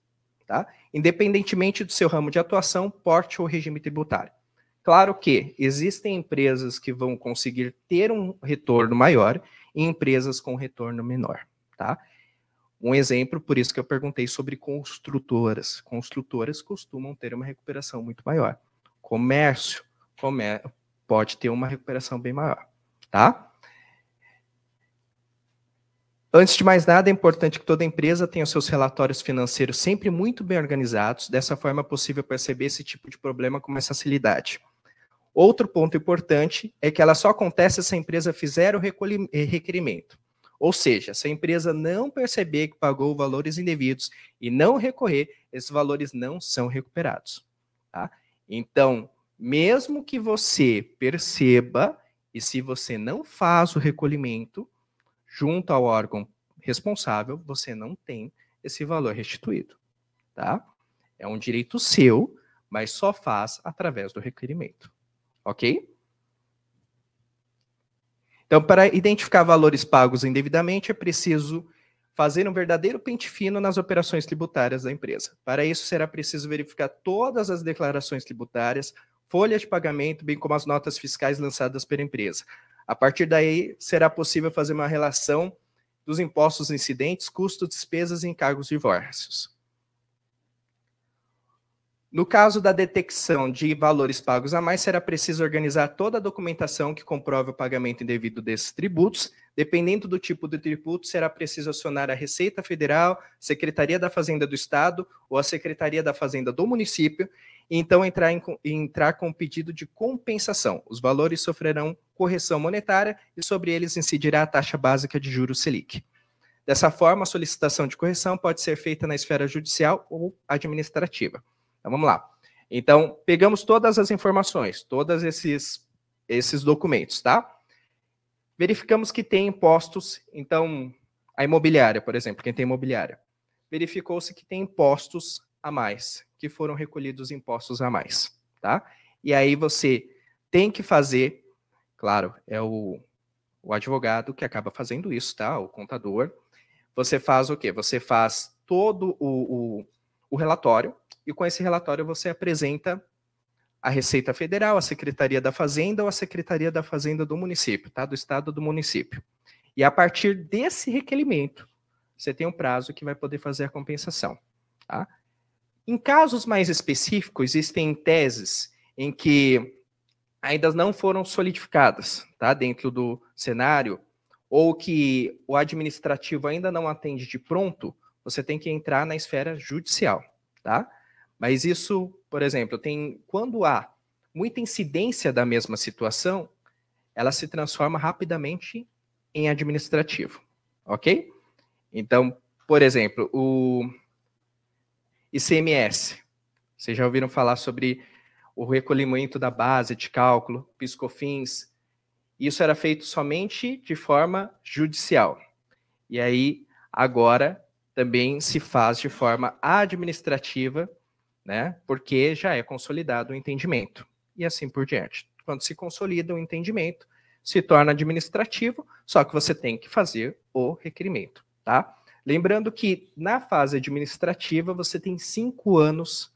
Tá? Independentemente do seu ramo de atuação, porte ou regime tributário. Claro que existem empresas que vão conseguir ter um retorno maior e empresas com retorno menor. Tá? Um exemplo, por isso que eu perguntei sobre construtoras. Construtoras costumam ter uma recuperação muito maior. Comércio, pode ter uma recuperação bem maior, tá? Antes de mais nada, é importante que toda empresa tenha seus relatórios financeiros sempre muito bem organizados, dessa forma é possível perceber esse tipo de problema com mais facilidade. Outro ponto importante é que ela só acontece se a empresa fizer o requerimento. Ou seja, se a empresa não perceber que pagou valores indevidos e não recorrer, esses valores não são recuperados. Tá? Então, mesmo que você perceba, e se você não faz o recolhimento junto ao órgão responsável, você não tem esse valor restituído, tá? É um direito seu, mas só faz através do requerimento, ok? Então, para identificar valores pagos indevidamente, é preciso fazer um verdadeiro pente fino nas operações tributárias da empresa. Para isso, será preciso verificar todas as declarações tributárias, folha de pagamento, bem como as notas fiscais lançadas pela empresa. A partir daí, será possível fazer uma relação dos impostos incidentes, custos, despesas e encargos diversos. No caso da detecção de valores pagos a mais, será preciso organizar toda a documentação que comprove o pagamento indevido desses tributos. Dependendo do tipo de tributo, será preciso acionar a Receita Federal, Secretaria da Fazenda do Estado ou a Secretaria da Fazenda do município, e então entrar, em, entrar com pedido de compensação. Os valores sofrerão correção monetária e sobre eles incidirá a taxa básica de juros Selic. Dessa forma, a solicitação de correção pode ser feita na esfera judicial ou administrativa. Então vamos lá. Então, pegamos todas as informações, todos esses, esses documentos, tá? Verificamos que tem impostos, então, a imobiliária, por exemplo, quem tem imobiliária, verificou-se que tem impostos a mais, que foram recolhidos impostos a mais, tá? E aí você tem que fazer, claro, é o, o advogado que acaba fazendo isso, tá? O contador. Você faz o quê? Você faz todo o, o, o relatório, e com esse relatório você apresenta a Receita Federal, a Secretaria da Fazenda ou a Secretaria da Fazenda do município, tá? Do estado do município. E a partir desse requerimento, você tem um prazo que vai poder fazer a compensação, tá? Em casos mais específicos, existem teses em que ainda não foram solidificadas, tá? Dentro do cenário, ou que o administrativo ainda não atende de pronto, você tem que entrar na esfera judicial, tá? Mas isso, por exemplo, tem quando há muita incidência da mesma situação, ela se transforma rapidamente em administrativo, ok? Então, por exemplo, o ICMS. Vocês já ouviram falar sobre o recolhimento da base de cálculo, piscofins. Isso era feito somente de forma judicial. E aí, agora, também se faz de forma administrativa né? Porque já é consolidado o entendimento e assim por diante. Quando se consolida o entendimento, se torna administrativo, só que você tem que fazer o requerimento, tá? Lembrando que na fase administrativa você tem cinco anos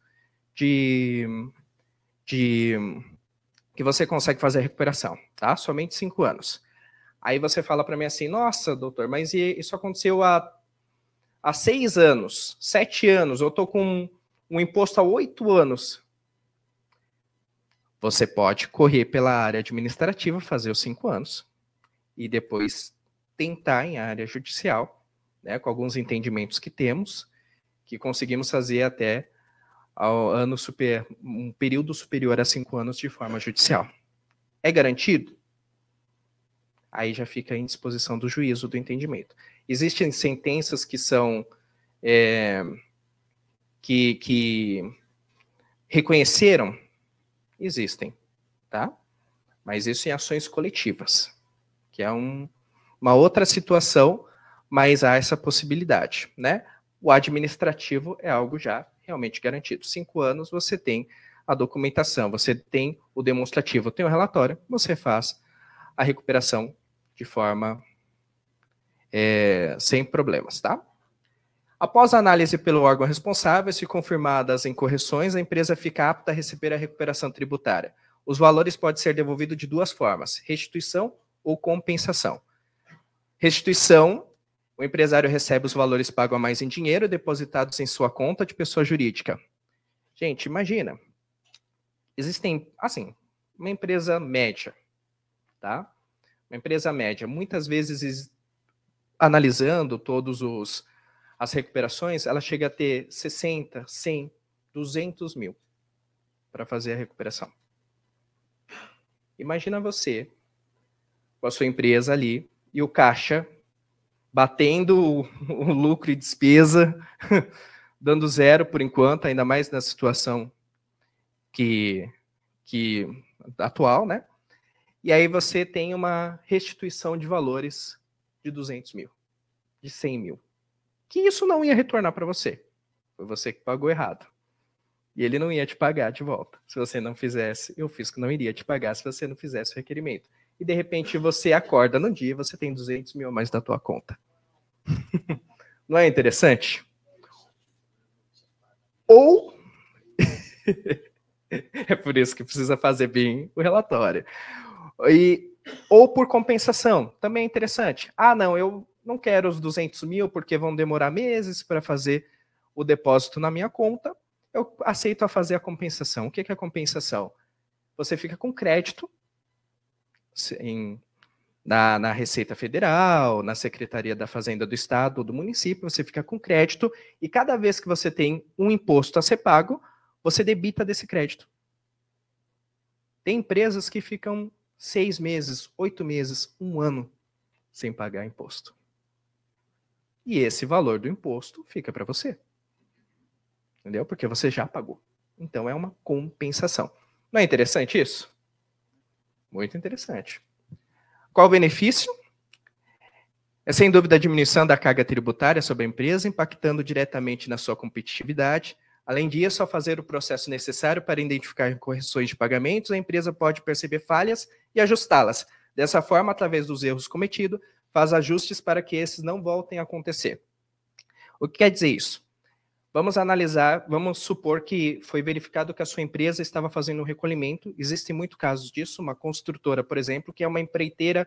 de, de que você consegue fazer a recuperação, tá? Somente cinco anos. Aí você fala para mim assim, nossa, doutor, mas isso aconteceu há, há seis anos, sete anos, eu tô com um imposto há oito anos, você pode correr pela área administrativa, fazer os cinco anos, e depois tentar em área judicial, né, com alguns entendimentos que temos, que conseguimos fazer até ao ano super, um período superior a cinco anos de forma judicial. É garantido? Aí já fica em disposição do juízo do entendimento. Existem sentenças que são é, que, que reconheceram, existem, tá? Mas isso em ações coletivas, que é um, uma outra situação, mas há essa possibilidade, né? O administrativo é algo já realmente garantido. Cinco anos você tem a documentação, você tem o demonstrativo, tem o relatório, você faz a recuperação de forma é, sem problemas, tá? Após a análise pelo órgão responsável, se confirmadas as incorreções, a empresa fica apta a receber a recuperação tributária. Os valores podem ser devolvidos de duas formas: restituição ou compensação. Restituição, o empresário recebe os valores pagos a mais em dinheiro depositados em sua conta de pessoa jurídica. Gente, imagina. Existem, assim, uma empresa média, tá? Uma empresa média, muitas vezes analisando todos os as recuperações, ela chega a ter 60, 100, 200 mil para fazer a recuperação. Imagina você com a sua empresa ali e o caixa batendo o, lucro e despesa, dando zero por enquanto, ainda mais na situação que, que atual, né? E aí você tem uma restituição de valores de 200 mil, de 100 mil que isso não ia retornar para você. Foi você que pagou errado. E ele não ia te pagar de volta. Se você não fizesse, eu fiz que não iria te pagar se você não fizesse o requerimento. E de repente você acorda no dia e você tem 200 mil a mais da tua conta. não é interessante? Ou É por isso que precisa fazer bem o relatório. E, ou por compensação, também é interessante. Ah, não, eu não quero os 200 mil porque vão demorar meses para fazer o depósito na minha conta. Eu aceito a fazer a compensação. O que é a compensação? Você fica com crédito em, na, na Receita Federal, na Secretaria da Fazenda do Estado ou do município, você fica com crédito e cada vez que você tem um imposto a ser pago, você debita desse crédito. Tem empresas que ficam seis meses, oito meses, um ano sem pagar imposto. E esse valor do imposto fica para você. Entendeu? Porque você já pagou. Então é uma compensação. Não é interessante isso? Muito interessante. Qual o benefício? É sem dúvida a diminuição da carga tributária sobre a empresa, impactando diretamente na sua competitividade. Além disso, ao fazer o processo necessário para identificar correções de pagamentos, a empresa pode perceber falhas e ajustá-las. Dessa forma, através dos erros cometidos, faz ajustes para que esses não voltem a acontecer. O que quer dizer isso? Vamos analisar, vamos supor que foi verificado que a sua empresa estava fazendo um recolhimento. Existem muitos casos disso, uma construtora, por exemplo, que é uma empreiteira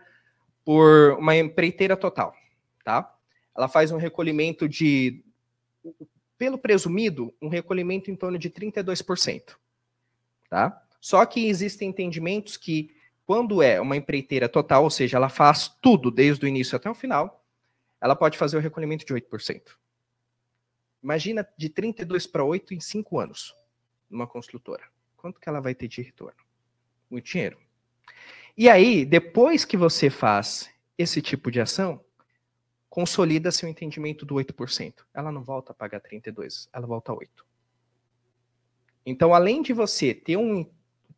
por uma empreiteira total, tá? Ela faz um recolhimento de pelo presumido, um recolhimento em torno de 32%, tá? Só que existem entendimentos que quando é uma empreiteira total, ou seja, ela faz tudo desde o início até o final, ela pode fazer o recolhimento de 8%. Imagina de 32 para 8 em 5 anos, numa construtora. Quanto que ela vai ter de retorno? Muito dinheiro. E aí, depois que você faz esse tipo de ação, consolida seu entendimento do 8%. Ela não volta a pagar 32, ela volta a 8. Então, além de você ter um,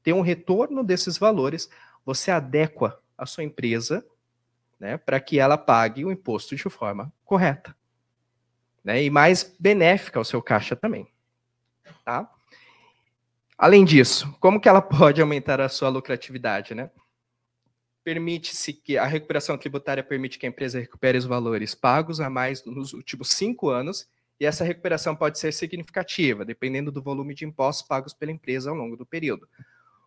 ter um retorno desses valores, você adequa a sua empresa né, para que ela pague o imposto de forma correta né, e mais benéfica ao seu caixa também. Tá? Além disso, como que ela pode aumentar a sua lucratividade? Né? Permite-se que a recuperação tributária permite que a empresa recupere os valores pagos a mais nos últimos cinco anos, e essa recuperação pode ser significativa, dependendo do volume de impostos pagos pela empresa ao longo do período.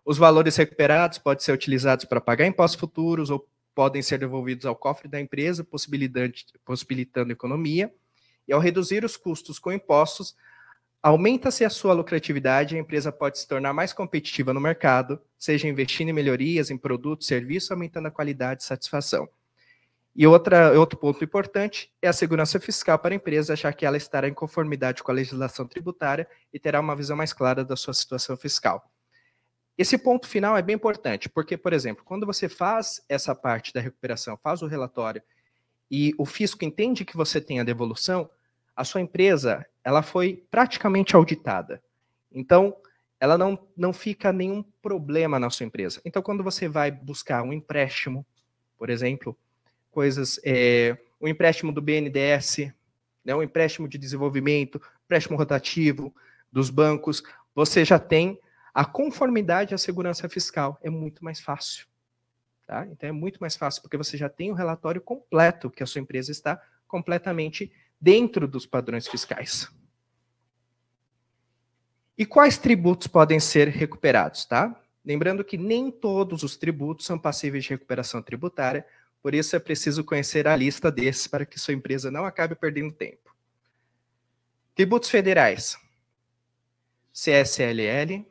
Os valores recuperados podem ser utilizados para pagar impostos futuros ou podem ser devolvidos ao cofre da empresa, possibilitando economia. E ao reduzir os custos com impostos, aumenta-se a sua lucratividade e a empresa pode se tornar mais competitiva no mercado, seja investindo em melhorias em produtos, serviços, aumentando a qualidade e satisfação. E outra, outro ponto importante é a segurança fiscal para a empresa, já que ela estará em conformidade com a legislação tributária e terá uma visão mais clara da sua situação fiscal. Esse ponto final é bem importante, porque, por exemplo, quando você faz essa parte da recuperação, faz o relatório e o fisco entende que você tem a devolução, a sua empresa ela foi praticamente auditada. Então, ela não, não fica nenhum problema na sua empresa. Então, quando você vai buscar um empréstimo, por exemplo, coisas, é, um empréstimo do BNDES, né, um empréstimo de desenvolvimento, empréstimo rotativo dos bancos, você já tem a conformidade à segurança fiscal. É muito mais fácil. Tá? Então é muito mais fácil, porque você já tem o relatório completo que a sua empresa está completamente dentro dos padrões fiscais. E quais tributos podem ser recuperados, tá? Lembrando que nem todos os tributos são passíveis de recuperação tributária, por isso é preciso conhecer a lista desses para que sua empresa não acabe perdendo tempo. Tributos federais: CSLL,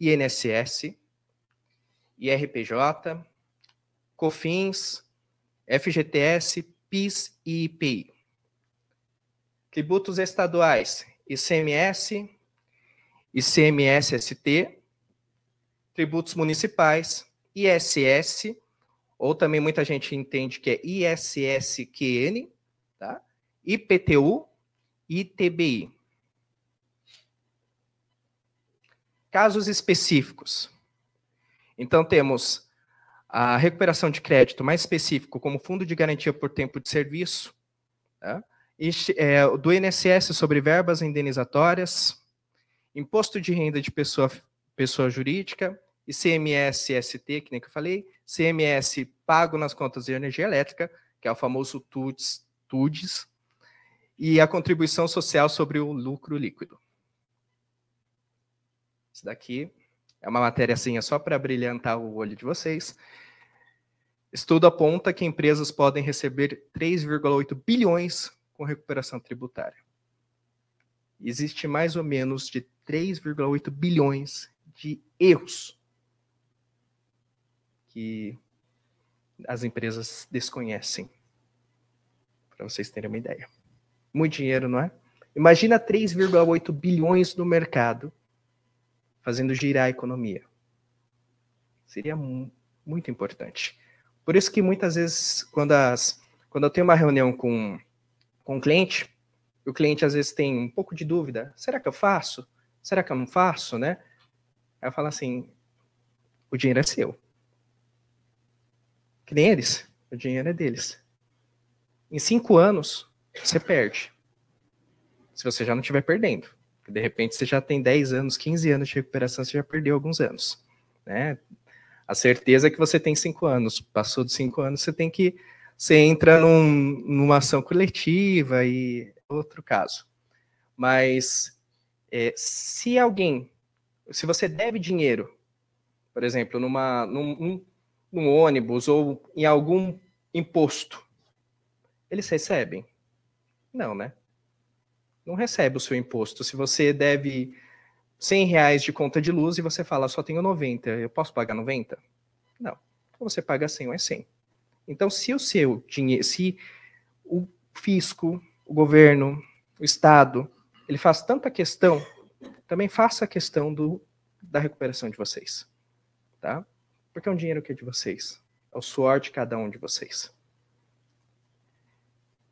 INSS, IRPJ, COFINS, FGTS, PIS e IPI. Tributos estaduais, ICMS, ICMS-ST, tributos municipais, ISS, ou também muita gente entende que é ISSQN, tá? IPTU ITBI. Casos específicos. Então, temos a recuperação de crédito mais específico, como fundo de garantia por tempo de serviço, e, é, do INSS sobre verbas indenizatórias, imposto de renda de pessoa, pessoa jurídica, ICMS-ST, que nem que eu falei, CMS pago nas contas de energia elétrica, que é o famoso TUDS, TUDS e a contribuição social sobre o lucro líquido. Isso daqui é uma matéria assim, é só para brilhantar o olho de vocês. Estudo aponta que empresas podem receber 3,8 bilhões com recuperação tributária. Existe mais ou menos de 3,8 bilhões de erros que as empresas desconhecem. Para vocês terem uma ideia. Muito dinheiro, não é? Imagina 3,8 bilhões no mercado fazendo girar a economia. Seria muito importante. Por isso que muitas vezes, quando, as, quando eu tenho uma reunião com, com um cliente, o cliente às vezes tem um pouco de dúvida: será que eu faço? Será que eu não faço, né? Aí eu falo assim: o dinheiro é seu. Que nem eles, o dinheiro é deles. Em cinco anos, você perde. Se você já não estiver perdendo. De repente você já tem 10 anos, 15 anos de recuperação, você já perdeu alguns anos. Né? A certeza é que você tem 5 anos. Passou dos 5 anos, você tem que. Você entra num, numa ação coletiva e outro caso. Mas é, se alguém, se você deve dinheiro, por exemplo, numa, num, num ônibus ou em algum imposto, eles recebem? Não, né? Não recebe o seu imposto. Se você deve 100 reais de conta de luz e você fala, só tenho 90, eu posso pagar 90? Não. Você paga 100 ou é 100. Então, se o seu dinheiro, se o fisco, o governo, o Estado, ele faz tanta questão, também faça a questão do, da recuperação de vocês. Tá? Porque é um dinheiro que é de vocês. É o suor de cada um de vocês.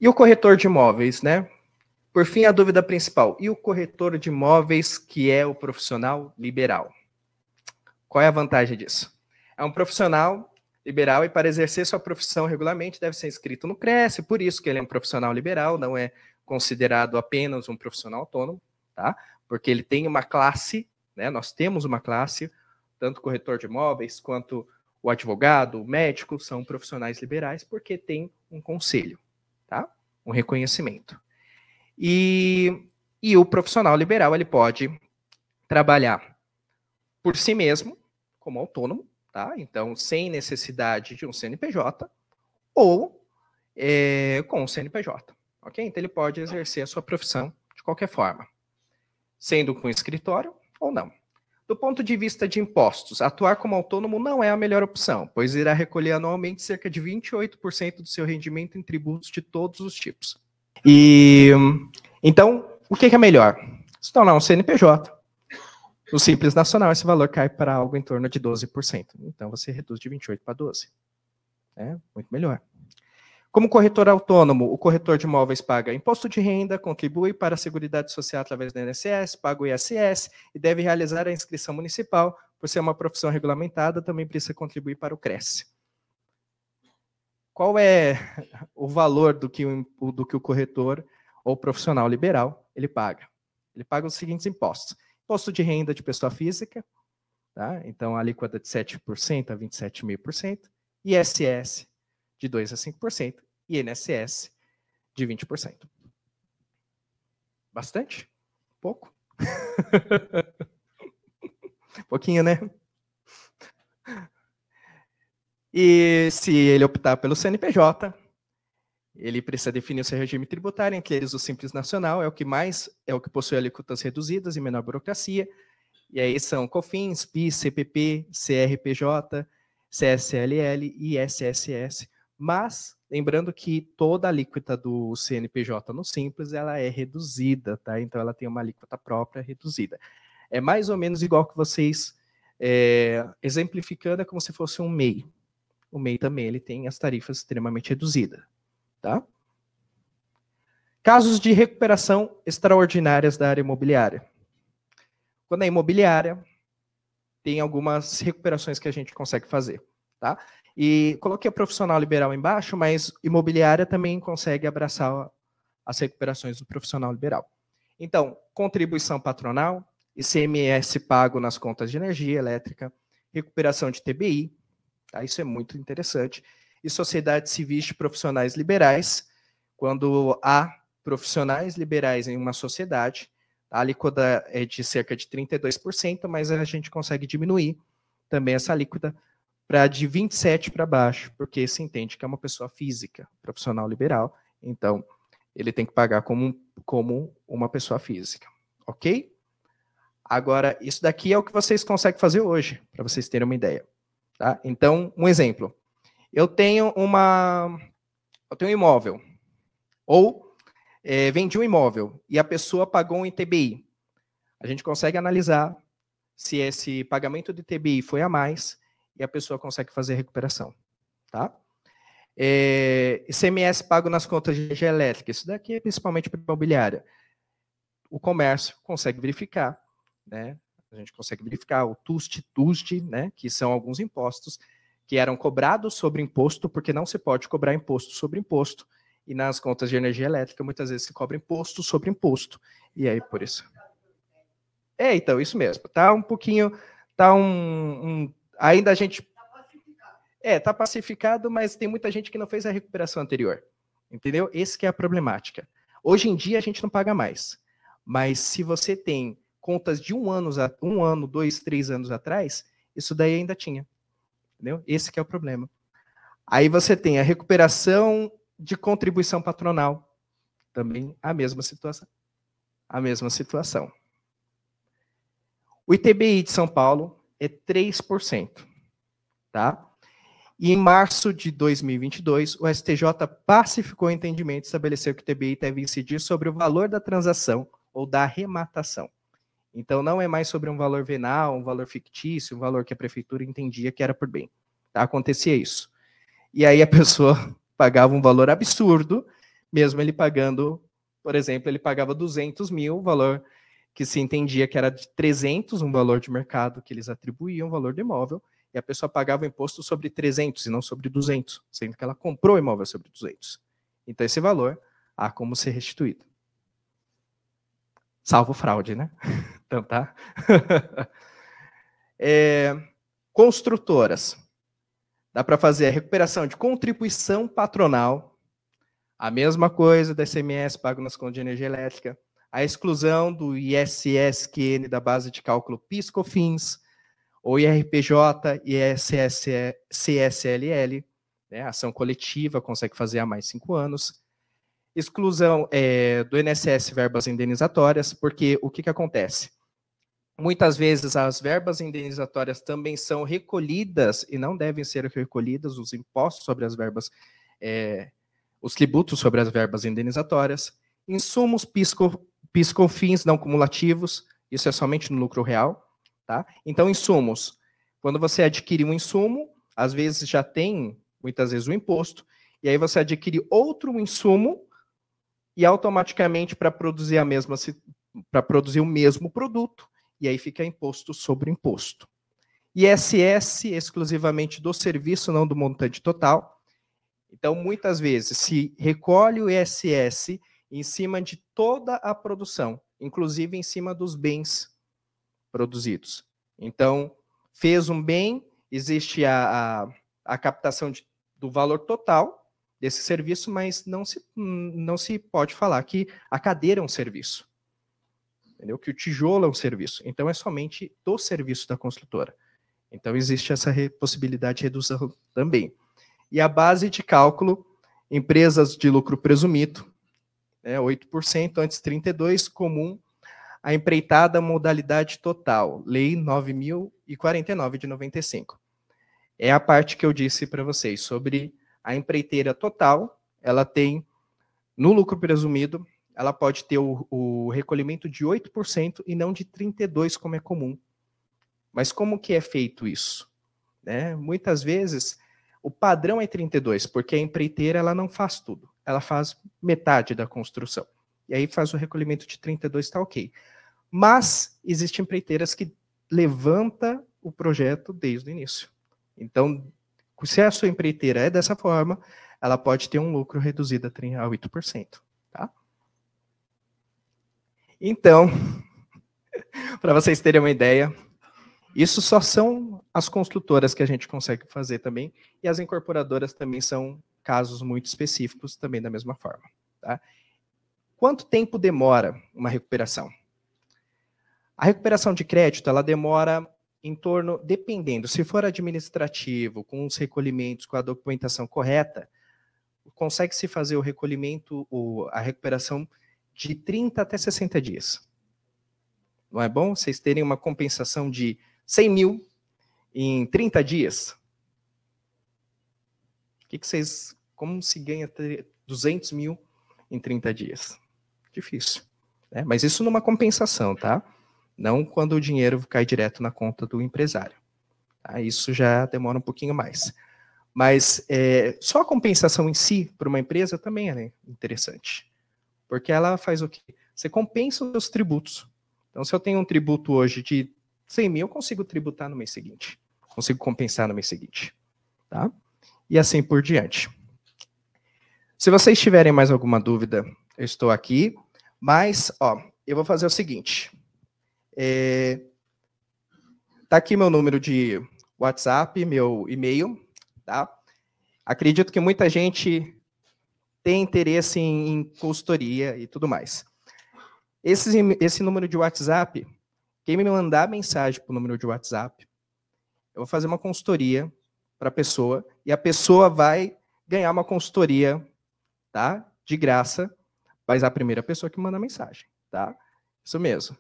E o corretor de imóveis, né? Por fim, a dúvida principal: e o corretor de imóveis que é o profissional liberal? Qual é a vantagem disso? É um profissional liberal e para exercer sua profissão regularmente deve ser inscrito no CRES, por isso que ele é um profissional liberal, não é considerado apenas um profissional autônomo, tá? Porque ele tem uma classe, né? Nós temos uma classe, tanto corretor de imóveis quanto o advogado, o médico são profissionais liberais porque tem um conselho, tá? Um reconhecimento. E, e o profissional liberal ele pode trabalhar por si mesmo, como autônomo, tá? Então, sem necessidade de um CNPJ, ou é, com o CNPJ, ok? Então, ele pode exercer a sua profissão de qualquer forma, sendo com escritório ou não. Do ponto de vista de impostos, atuar como autônomo não é a melhor opção, pois irá recolher anualmente cerca de 28% do seu rendimento em tributos de todos os tipos. E então, o que é melhor? Se tornar um CNPJ. No Simples Nacional, esse valor cai para algo em torno de 12%. Então, você reduz de 28% para 12%. É muito melhor. Como corretor autônomo, o corretor de imóveis paga imposto de renda, contribui para a Seguridade Social através do INSS, paga o ISS e deve realizar a inscrição municipal. Por ser uma profissão regulamentada, também precisa contribuir para o CRES qual é o valor do que o, do que o corretor ou profissional liberal ele paga? Ele paga os seguintes impostos: imposto de renda de pessoa física, tá? então a alíquota de 7% a 27,5%, ISS de 2% a 5% e INSS de 20%. Bastante? Pouco? Pouquinho, né? E se ele optar pelo CNPJ, ele precisa definir o seu regime tributário, entre eles o Simples Nacional, é o que mais é o que possui alíquotas reduzidas e menor burocracia. E aí são COFINS, PIS, CPP, CRPJ, CSLL e SSS. Mas lembrando que toda a alíquota do CNPJ no Simples ela é reduzida, tá? Então ela tem uma alíquota própria reduzida. É mais ou menos igual que vocês é, exemplificando, é como se fosse um MEI o MEI também ele tem as tarifas extremamente reduzidas. Tá? Casos de recuperação extraordinárias da área imobiliária. Quando é imobiliária, tem algumas recuperações que a gente consegue fazer. Tá? E coloquei a profissional liberal embaixo, mas imobiliária também consegue abraçar as recuperações do profissional liberal. Então, contribuição patronal, ICMS pago nas contas de energia elétrica, recuperação de TBI, Tá? Isso é muito interessante. E sociedades civis de profissionais liberais, quando há profissionais liberais em uma sociedade, A alíquota é de cerca de 32%, mas a gente consegue diminuir também essa alíquota para de 27 para baixo, porque se entende que é uma pessoa física, profissional liberal, então ele tem que pagar como, como uma pessoa física, ok? Agora, isso daqui é o que vocês conseguem fazer hoje, para vocês terem uma ideia. Tá? Então, um exemplo. Eu tenho uma, eu tenho um imóvel, ou é, vendi um imóvel e a pessoa pagou um ITBI. A gente consegue analisar se esse pagamento de ITBI foi a mais e a pessoa consegue fazer recuperação. Tá? É, ICMS pago nas contas de energia elétrica, isso daqui é principalmente para imobiliária. O comércio consegue verificar, né? A gente consegue verificar o TUST, TUST, né? Que são alguns impostos que eram cobrados sobre imposto, porque não se pode cobrar imposto sobre imposto. E nas contas de energia elétrica, muitas vezes se cobra imposto sobre imposto. E aí, por isso. É, então, isso mesmo. Tá um pouquinho. Tá um, um ainda a gente. É, tá pacificado, mas tem muita gente que não fez a recuperação anterior. Entendeu? Esse que é a problemática. Hoje em dia a gente não paga mais. Mas se você tem contas de um ano, um ano, dois, três anos atrás, isso daí ainda tinha. Entendeu? Esse é o problema. Aí você tem a recuperação de contribuição patronal. Também a mesma situação. A mesma situação. O ITBI de São Paulo é 3%, tá? E em março de 2022, o STJ pacificou o entendimento e estabeleceu que o ITBI deve incidir sobre o valor da transação ou da arrematação. Então, não é mais sobre um valor venal, um valor fictício, um valor que a prefeitura entendia que era por bem. Tá? Acontecia isso. E aí a pessoa pagava um valor absurdo, mesmo ele pagando, por exemplo, ele pagava 200 mil, valor que se entendia que era de 300, um valor de mercado que eles atribuíam, valor do imóvel, e a pessoa pagava imposto sobre 300 e não sobre 200, sendo que ela comprou o imóvel sobre 200. Então, esse valor há como ser restituído. Salvo fraude, né? Então, tá? é, construtoras. Dá para fazer a recuperação de contribuição patronal, a mesma coisa da SMS pago nas contas de energia elétrica, a exclusão do ISSQN da base de cálculo PIS/COFINS, ou IRPJ e CSLL, né, ação coletiva, consegue fazer há mais cinco anos. Exclusão é, do INSS verbas indenizatórias, porque o que, que acontece? Muitas vezes as verbas indenizatórias também são recolhidas e não devem ser recolhidas os impostos sobre as verbas, é, os tributos sobre as verbas indenizatórias, insumos pisco, PIS/COFINS não cumulativos, isso é somente no lucro real, tá? Então, insumos, quando você adquire um insumo, às vezes já tem, muitas vezes, o imposto, e aí você adquire outro insumo e automaticamente para produzir a mesma para produzir o mesmo produto, e aí fica imposto sobre imposto. ISS exclusivamente do serviço, não do montante total. Então, muitas vezes se recolhe o ISS em cima de toda a produção, inclusive em cima dos bens produzidos. Então, fez um bem, existe a, a, a captação de, do valor total desse serviço, mas não se, não se pode falar que a cadeira é um serviço. Entendeu? Que o tijolo é um serviço. Então, é somente do serviço da construtora. Então, existe essa possibilidade de redução também. E a base de cálculo, empresas de lucro presumido, né, 8%, antes 32%, comum, a empreitada modalidade total, Lei 9.049 de 95. É a parte que eu disse para vocês sobre a empreiteira total, ela tem, no lucro presumido, ela pode ter o, o recolhimento de 8% e não de 32%, como é comum. Mas como que é feito isso? Né? Muitas vezes, o padrão é 32, porque a empreiteira ela não faz tudo ela faz metade da construção. E aí faz o recolhimento de 32, está ok. Mas existem empreiteiras que levanta o projeto desde o início. Então, se a sua empreiteira é dessa forma, ela pode ter um lucro reduzido a 8%. Tá? Então, para vocês terem uma ideia, isso só são as construtoras que a gente consegue fazer também, e as incorporadoras também são casos muito específicos também da mesma forma. Tá? Quanto tempo demora uma recuperação? A recuperação de crédito, ela demora em torno, dependendo, se for administrativo, com os recolhimentos, com a documentação correta, consegue-se fazer o recolhimento, a recuperação de 30 até 60 dias. Não é bom vocês terem uma compensação de 100 mil em 30 dias? O que, que vocês, como se ganha 200 mil em 30 dias? Difícil. Né? Mas isso numa compensação, tá? Não quando o dinheiro cai direto na conta do empresário. Tá? Isso já demora um pouquinho mais. Mas é, só a compensação em si para uma empresa também é interessante. Porque ela faz o quê? Você compensa os seus tributos. Então, se eu tenho um tributo hoje de 100 mil, eu consigo tributar no mês seguinte. Consigo compensar no mês seguinte. Tá? E assim por diante. Se vocês tiverem mais alguma dúvida, eu estou aqui. Mas, ó, eu vou fazer o seguinte. É, tá aqui meu número de WhatsApp, meu e-mail, tá? Acredito que muita gente tem interesse em, em consultoria e tudo mais. Esse, esse número de WhatsApp, quem me mandar mensagem para o número de WhatsApp, eu vou fazer uma consultoria para a pessoa e a pessoa vai ganhar uma consultoria, tá? De graça, mas a primeira pessoa que manda mensagem, tá? Isso mesmo.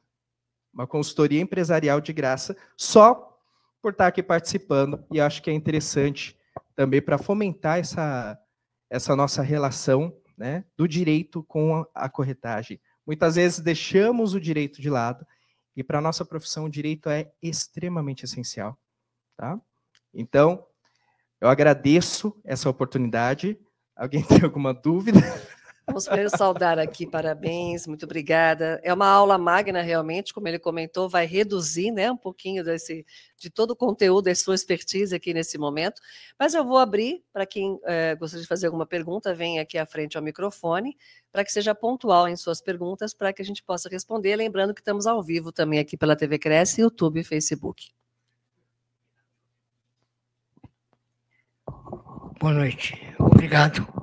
Uma consultoria empresarial de graça, só por estar aqui participando, e acho que é interessante também para fomentar essa, essa nossa relação né, do direito com a, corretagem. Muitas vezes deixamos o direito de lado, e para a nossa profissão o direito é extremamente essencial. Tá? Então, eu agradeço essa oportunidade. Alguém tem alguma dúvida? Vamos primeiro saudar aqui, parabéns, muito obrigada. É uma aula magna, realmente, como ele comentou, vai reduzir né, um pouquinho desse, de todo o conteúdo, da sua expertise aqui nesse momento. Mas eu vou abrir para quem é, gostaria de fazer alguma pergunta, vem aqui à frente ao microfone, para que seja pontual em suas perguntas, para que a gente possa responder. Lembrando que estamos ao vivo também aqui pela TV Cresce, YouTube e Facebook. Boa noite, obrigado.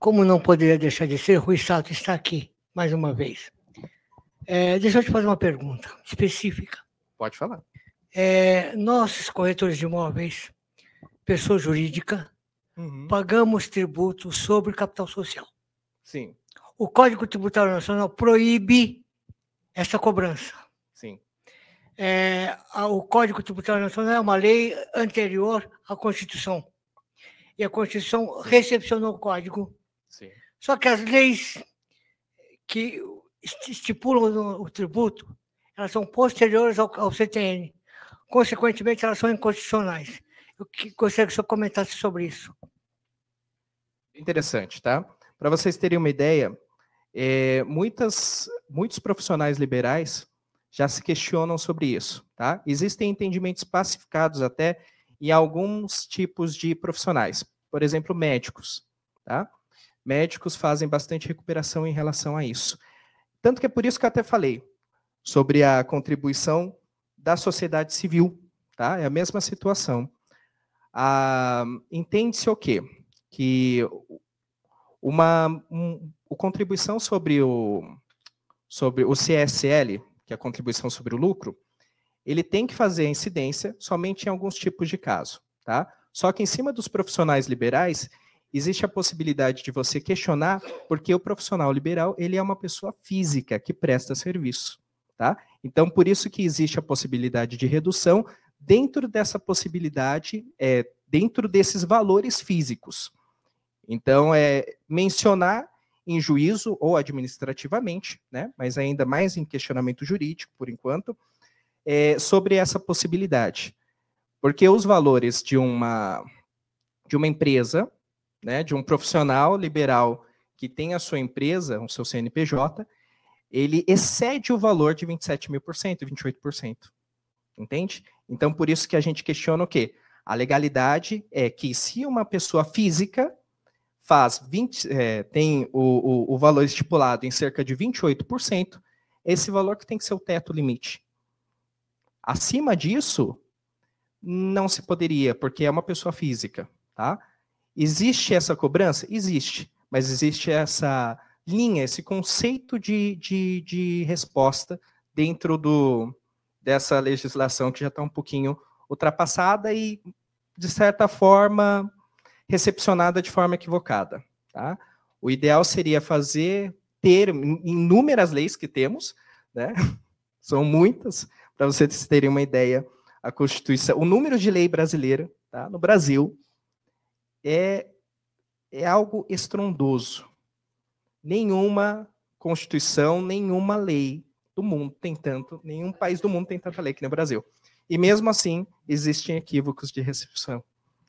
Como não poderia deixar de ser, Rui Sato está aqui mais uma vez. É, deixa eu te fazer uma pergunta específica. Pode falar. É, nós, corretores de imóveis, pessoa jurídica, uhum. pagamos tributo sobre capital social. Sim. O Código Tributário Nacional proíbe essa cobrança. Sim. É, o Código Tributário Nacional é uma lei anterior à Constituição. E a Constituição recepcionou o Código Sim. Só que as leis que estipulam o tributo, elas são posteriores ao, ao CTN. Consequentemente, elas são inconstitucionais. Eu gostaria que o senhor comentasse sobre isso. Interessante, tá? Para vocês terem uma ideia, é, muitas, muitos profissionais liberais já se questionam sobre isso, tá? Existem entendimentos pacificados até em alguns tipos de profissionais, por exemplo, médicos, tá? Médicos fazem bastante recuperação em relação a isso. Tanto que é por isso que eu até falei sobre a contribuição da sociedade civil, tá? É a mesma situação. Ah, Entende-se o quê? Que uma um, a contribuição sobre o sobre o CSL, que é a contribuição sobre o lucro, ele tem que fazer incidência somente em alguns tipos de caso, tá? Só que em cima dos profissionais liberais, existe a possibilidade de você questionar, porque o profissional liberal ele é uma pessoa física que presta serviço, tá? Então, por isso que existe a possibilidade de redução dentro dessa possibilidade, é, dentro desses valores físicos. Então, é mencionar em juízo ou administrativamente, né? Mas ainda mais em questionamento jurídico, por enquanto, é, sobre essa possibilidade, porque os valores de uma de uma empresa né, de um profissional liberal que tem a sua empresa, o seu CNPJ, ele excede o valor de 27 mil por cento, 28%. Entende? Então, por isso que a gente questiona o quê? A legalidade é que se uma pessoa física faz 20, é, tem o, o, o valor estipulado em cerca de 28%, esse valor que tem que ser o teto limite. Acima disso, não se poderia, porque é uma pessoa física, tá? Existe essa cobrança? Existe, mas existe essa linha, esse conceito de, de, de resposta dentro do, dessa legislação que já está um pouquinho ultrapassada e, de certa forma, recepcionada de forma equivocada. Tá? O ideal seria fazer, ter inúmeras leis que temos, né? são muitas, para vocês terem uma ideia, a Constituição, o número de lei brasileira tá? no Brasil é, é algo estrondoso. Nenhuma Constituição, nenhuma lei do mundo tem tanto, nenhum país do mundo tem tanta lei que no Brasil. E mesmo assim, existem equívocos de recepção,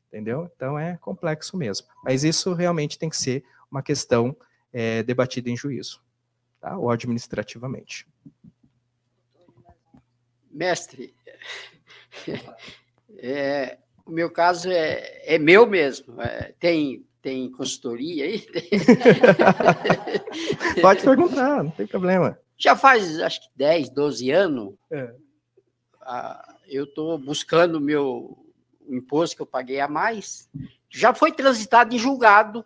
entendeu? Então é complexo mesmo. Mas isso realmente tem que ser uma questão é, debatida em juízo, tá? ou administrativamente. Mestre, é, o meu caso é, é meu mesmo. É, tem, tem consultoria aí? Pode perguntar, não tem problema. Já faz, acho que 10, 12 anos, é. a, eu estou buscando o meu imposto que eu paguei a mais. Já foi transitado em julgado.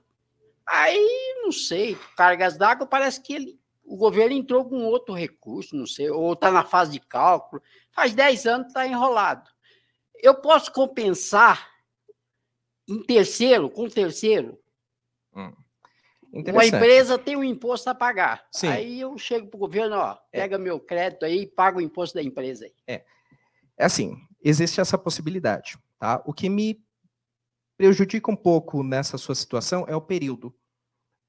Aí, não sei, cargas d'água, parece que ele, o governo entrou com outro recurso, não sei, ou está na fase de cálculo. Faz 10 anos está enrolado. Eu posso compensar em terceiro, com terceiro. Hum. Uma empresa tem um imposto a pagar. Sim. Aí eu chego para o governo, ó, é. pega é. meu crédito aí e paga o imposto da empresa aí. É. É assim, existe essa possibilidade, tá? O que me prejudica um pouco nessa sua situação é o período.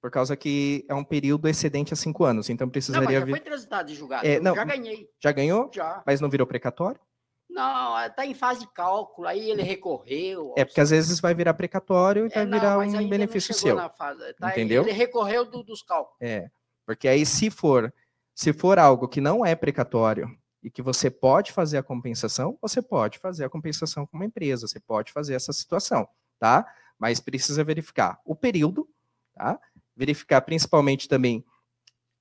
Por causa que é um período excedente a cinco anos, então precisaria... Não, mas já foi transitado e julgado, é, não, já ganhei. Já ganhou? Já. Mas não virou precatório? Não, está é, em fase de cálculo, aí ele recorreu. É porque às vezes vai virar precatório e vai é, não, virar um benefício seu. Fase, tá, entendeu? Ele recorreu do, dos cálculos. É, porque aí se for, se for algo que não é precatório e que você pode fazer a compensação, você pode fazer a compensação com uma empresa, você pode fazer essa situação, tá? Mas precisa verificar o período, tá? Verificar principalmente também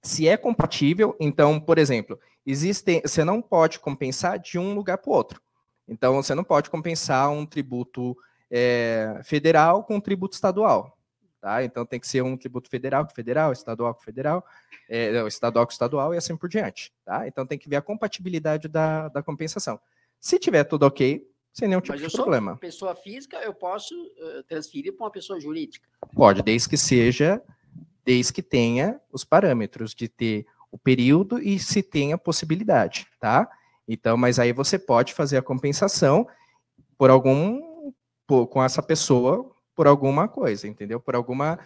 se é compatível. Então, por exemplo, existem, você não pode compensar de um lugar para o outro. Então, você não pode compensar um tributo é, federal com um tributo estadual. Tá? Então, tem que ser um tributo federal com federal, estadual com federal, é, estadual com estadual e assim por diante. Tá? Então, tem que ver a compatibilidade da, da compensação. Se tiver tudo ok, sem nenhum tipo Mas de problema. Sou pessoa física, eu posso uh, transferir para uma pessoa jurídica? Pode, desde que seja, desde que tenha os parâmetros de ter o período e se tem a possibilidade, tá? Então, mas aí você pode fazer a compensação por algum por, com essa pessoa por alguma coisa, entendeu? Por alguma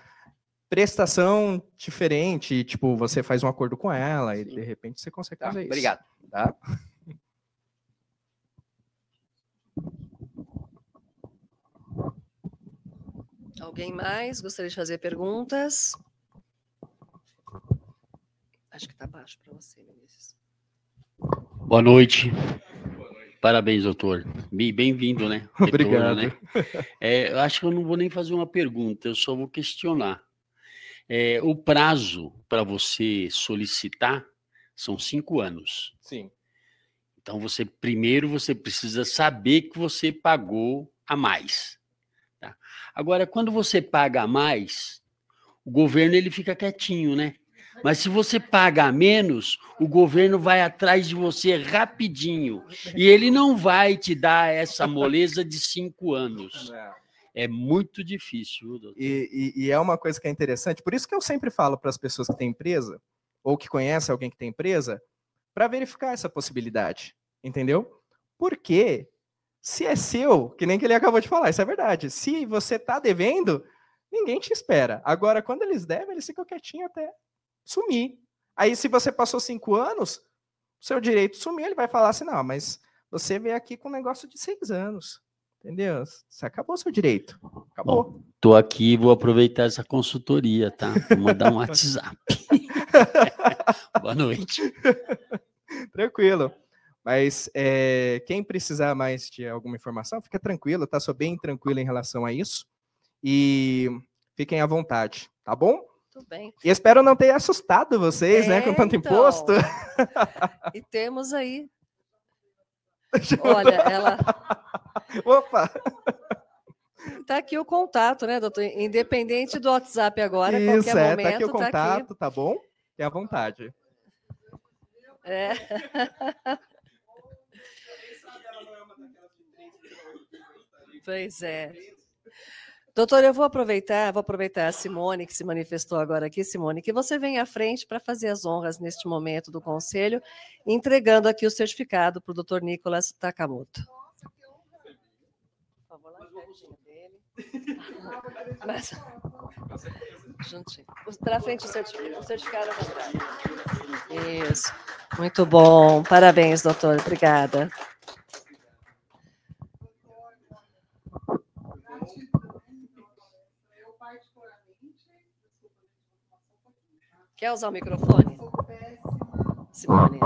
prestação diferente, tipo, você faz um acordo com ela Sim. e de repente você consegue tá, fazer isso. Obrigado. Tá? Alguém mais gostaria de fazer perguntas? Acho que está baixo para você, Vinícius. Boa noite. Parabéns, doutor. Bem-vindo, né? Retorno, Obrigado. Né? É, eu acho que eu não vou nem fazer uma pergunta, eu só vou questionar. É, o prazo para você solicitar são cinco anos. Sim. Então, você primeiro você precisa saber que você pagou a mais. Tá? Agora, quando você paga a mais, o governo ele fica quietinho, né? Mas se você pagar menos, o governo vai atrás de você rapidinho. E ele não vai te dar essa moleza de cinco anos. É muito difícil. E, e, e, é uma coisa que é interessante. Por isso que eu sempre falo para as pessoas que têm empresa, ou que conhecem alguém que tem empresa, para verificar essa possibilidade. Entendeu? Porque se é seu, que nem que ele acabou de falar, isso é verdade. Se você está devendo, ninguém te espera. Agora, quando eles devem, eles ficam quietinhos até sumir. Aí, se você passou cinco anos, seu direito sumir, ele vai falar assim: não, mas você veio aqui com um negócio de seis anos. Entendeu? Você acabou seu direito. Acabou. Bom, tô aqui, vou aproveitar essa consultoria, tá? Vou mandar um WhatsApp. Boa noite. Tranquilo. Mas é, quem precisar mais de alguma informação, fica tranquilo, tá? Sou bem tranquilo em relação a isso. E fiquem à vontade, tá bom? Muito bem. E espero não ter assustado vocês, é, né, com é, tanto então. imposto. E temos aí. Olha, ela. Opa! Tá aqui o contato, né, doutor? Independente do WhatsApp agora, Isso, qualquer é, momento. Tá aqui o tá contato, tá, tá bom? É à vontade. É. pois é. Doutor, eu vou aproveitar, vou aproveitar a Simone, que se manifestou agora aqui, Simone, que você vem à frente para fazer as honras neste momento do Conselho, entregando aqui o certificado para o doutor Nicolas Takamoto. Mas, juntinho. Para frente o certificado, o certificado Isso. Muito bom. Parabéns, doutor. Obrigada. Quer usar o microfone? Simone.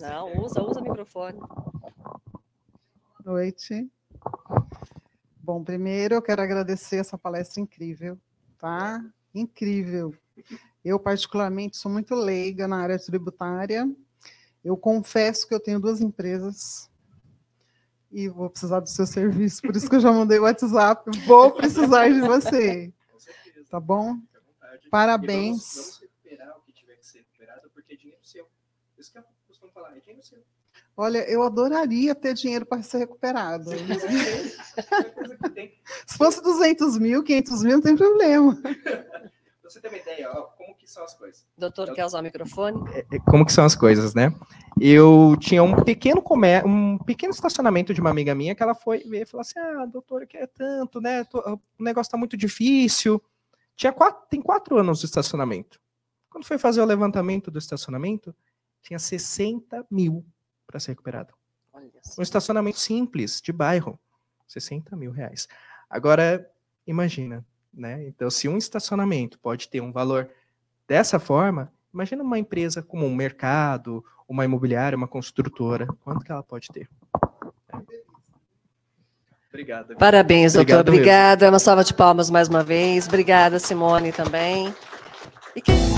Não, usa, usa o microfone. Boa noite. Bom, primeiro eu quero agradecer essa palestra incrível, tá? Incrível. Eu, particularmente, sou muito leiga na área tributária. Eu confesso que eu tenho duas empresas e vou precisar do seu serviço, por isso que eu já mandei o WhatsApp. Vou precisar de você. Tá bom? Parabéns isso que eu costumo falar, é dinheiro seu. Olha, eu adoraria ter dinheiro para ser recuperado. Se fosse 200 mil, 500 mil, não tem problema. Você tem uma ideia, ó, como que são as coisas? Doutor, quer usar o microfone? É, é, como que são as coisas, né? Eu tinha um pequeno comer, um pequeno estacionamento de uma amiga minha que ela foi ver e falou assim: ah, doutor, que é tanto, né? O negócio está muito difícil. Tinha quatro, tem quatro anos de estacionamento. Quando foi fazer o levantamento do estacionamento, tinha 60 mil para ser recuperado. Um estacionamento simples, de bairro, 60 mil reais. Agora, imagina, né? Então, se um estacionamento pode ter um valor dessa forma, imagina uma empresa como um mercado, uma imobiliária, uma construtora, quanto que ela pode ter? Obrigada. Parabéns, doutor. Obrigada. Uma salva de palmas mais uma vez. Obrigada, Simone, também. E quem...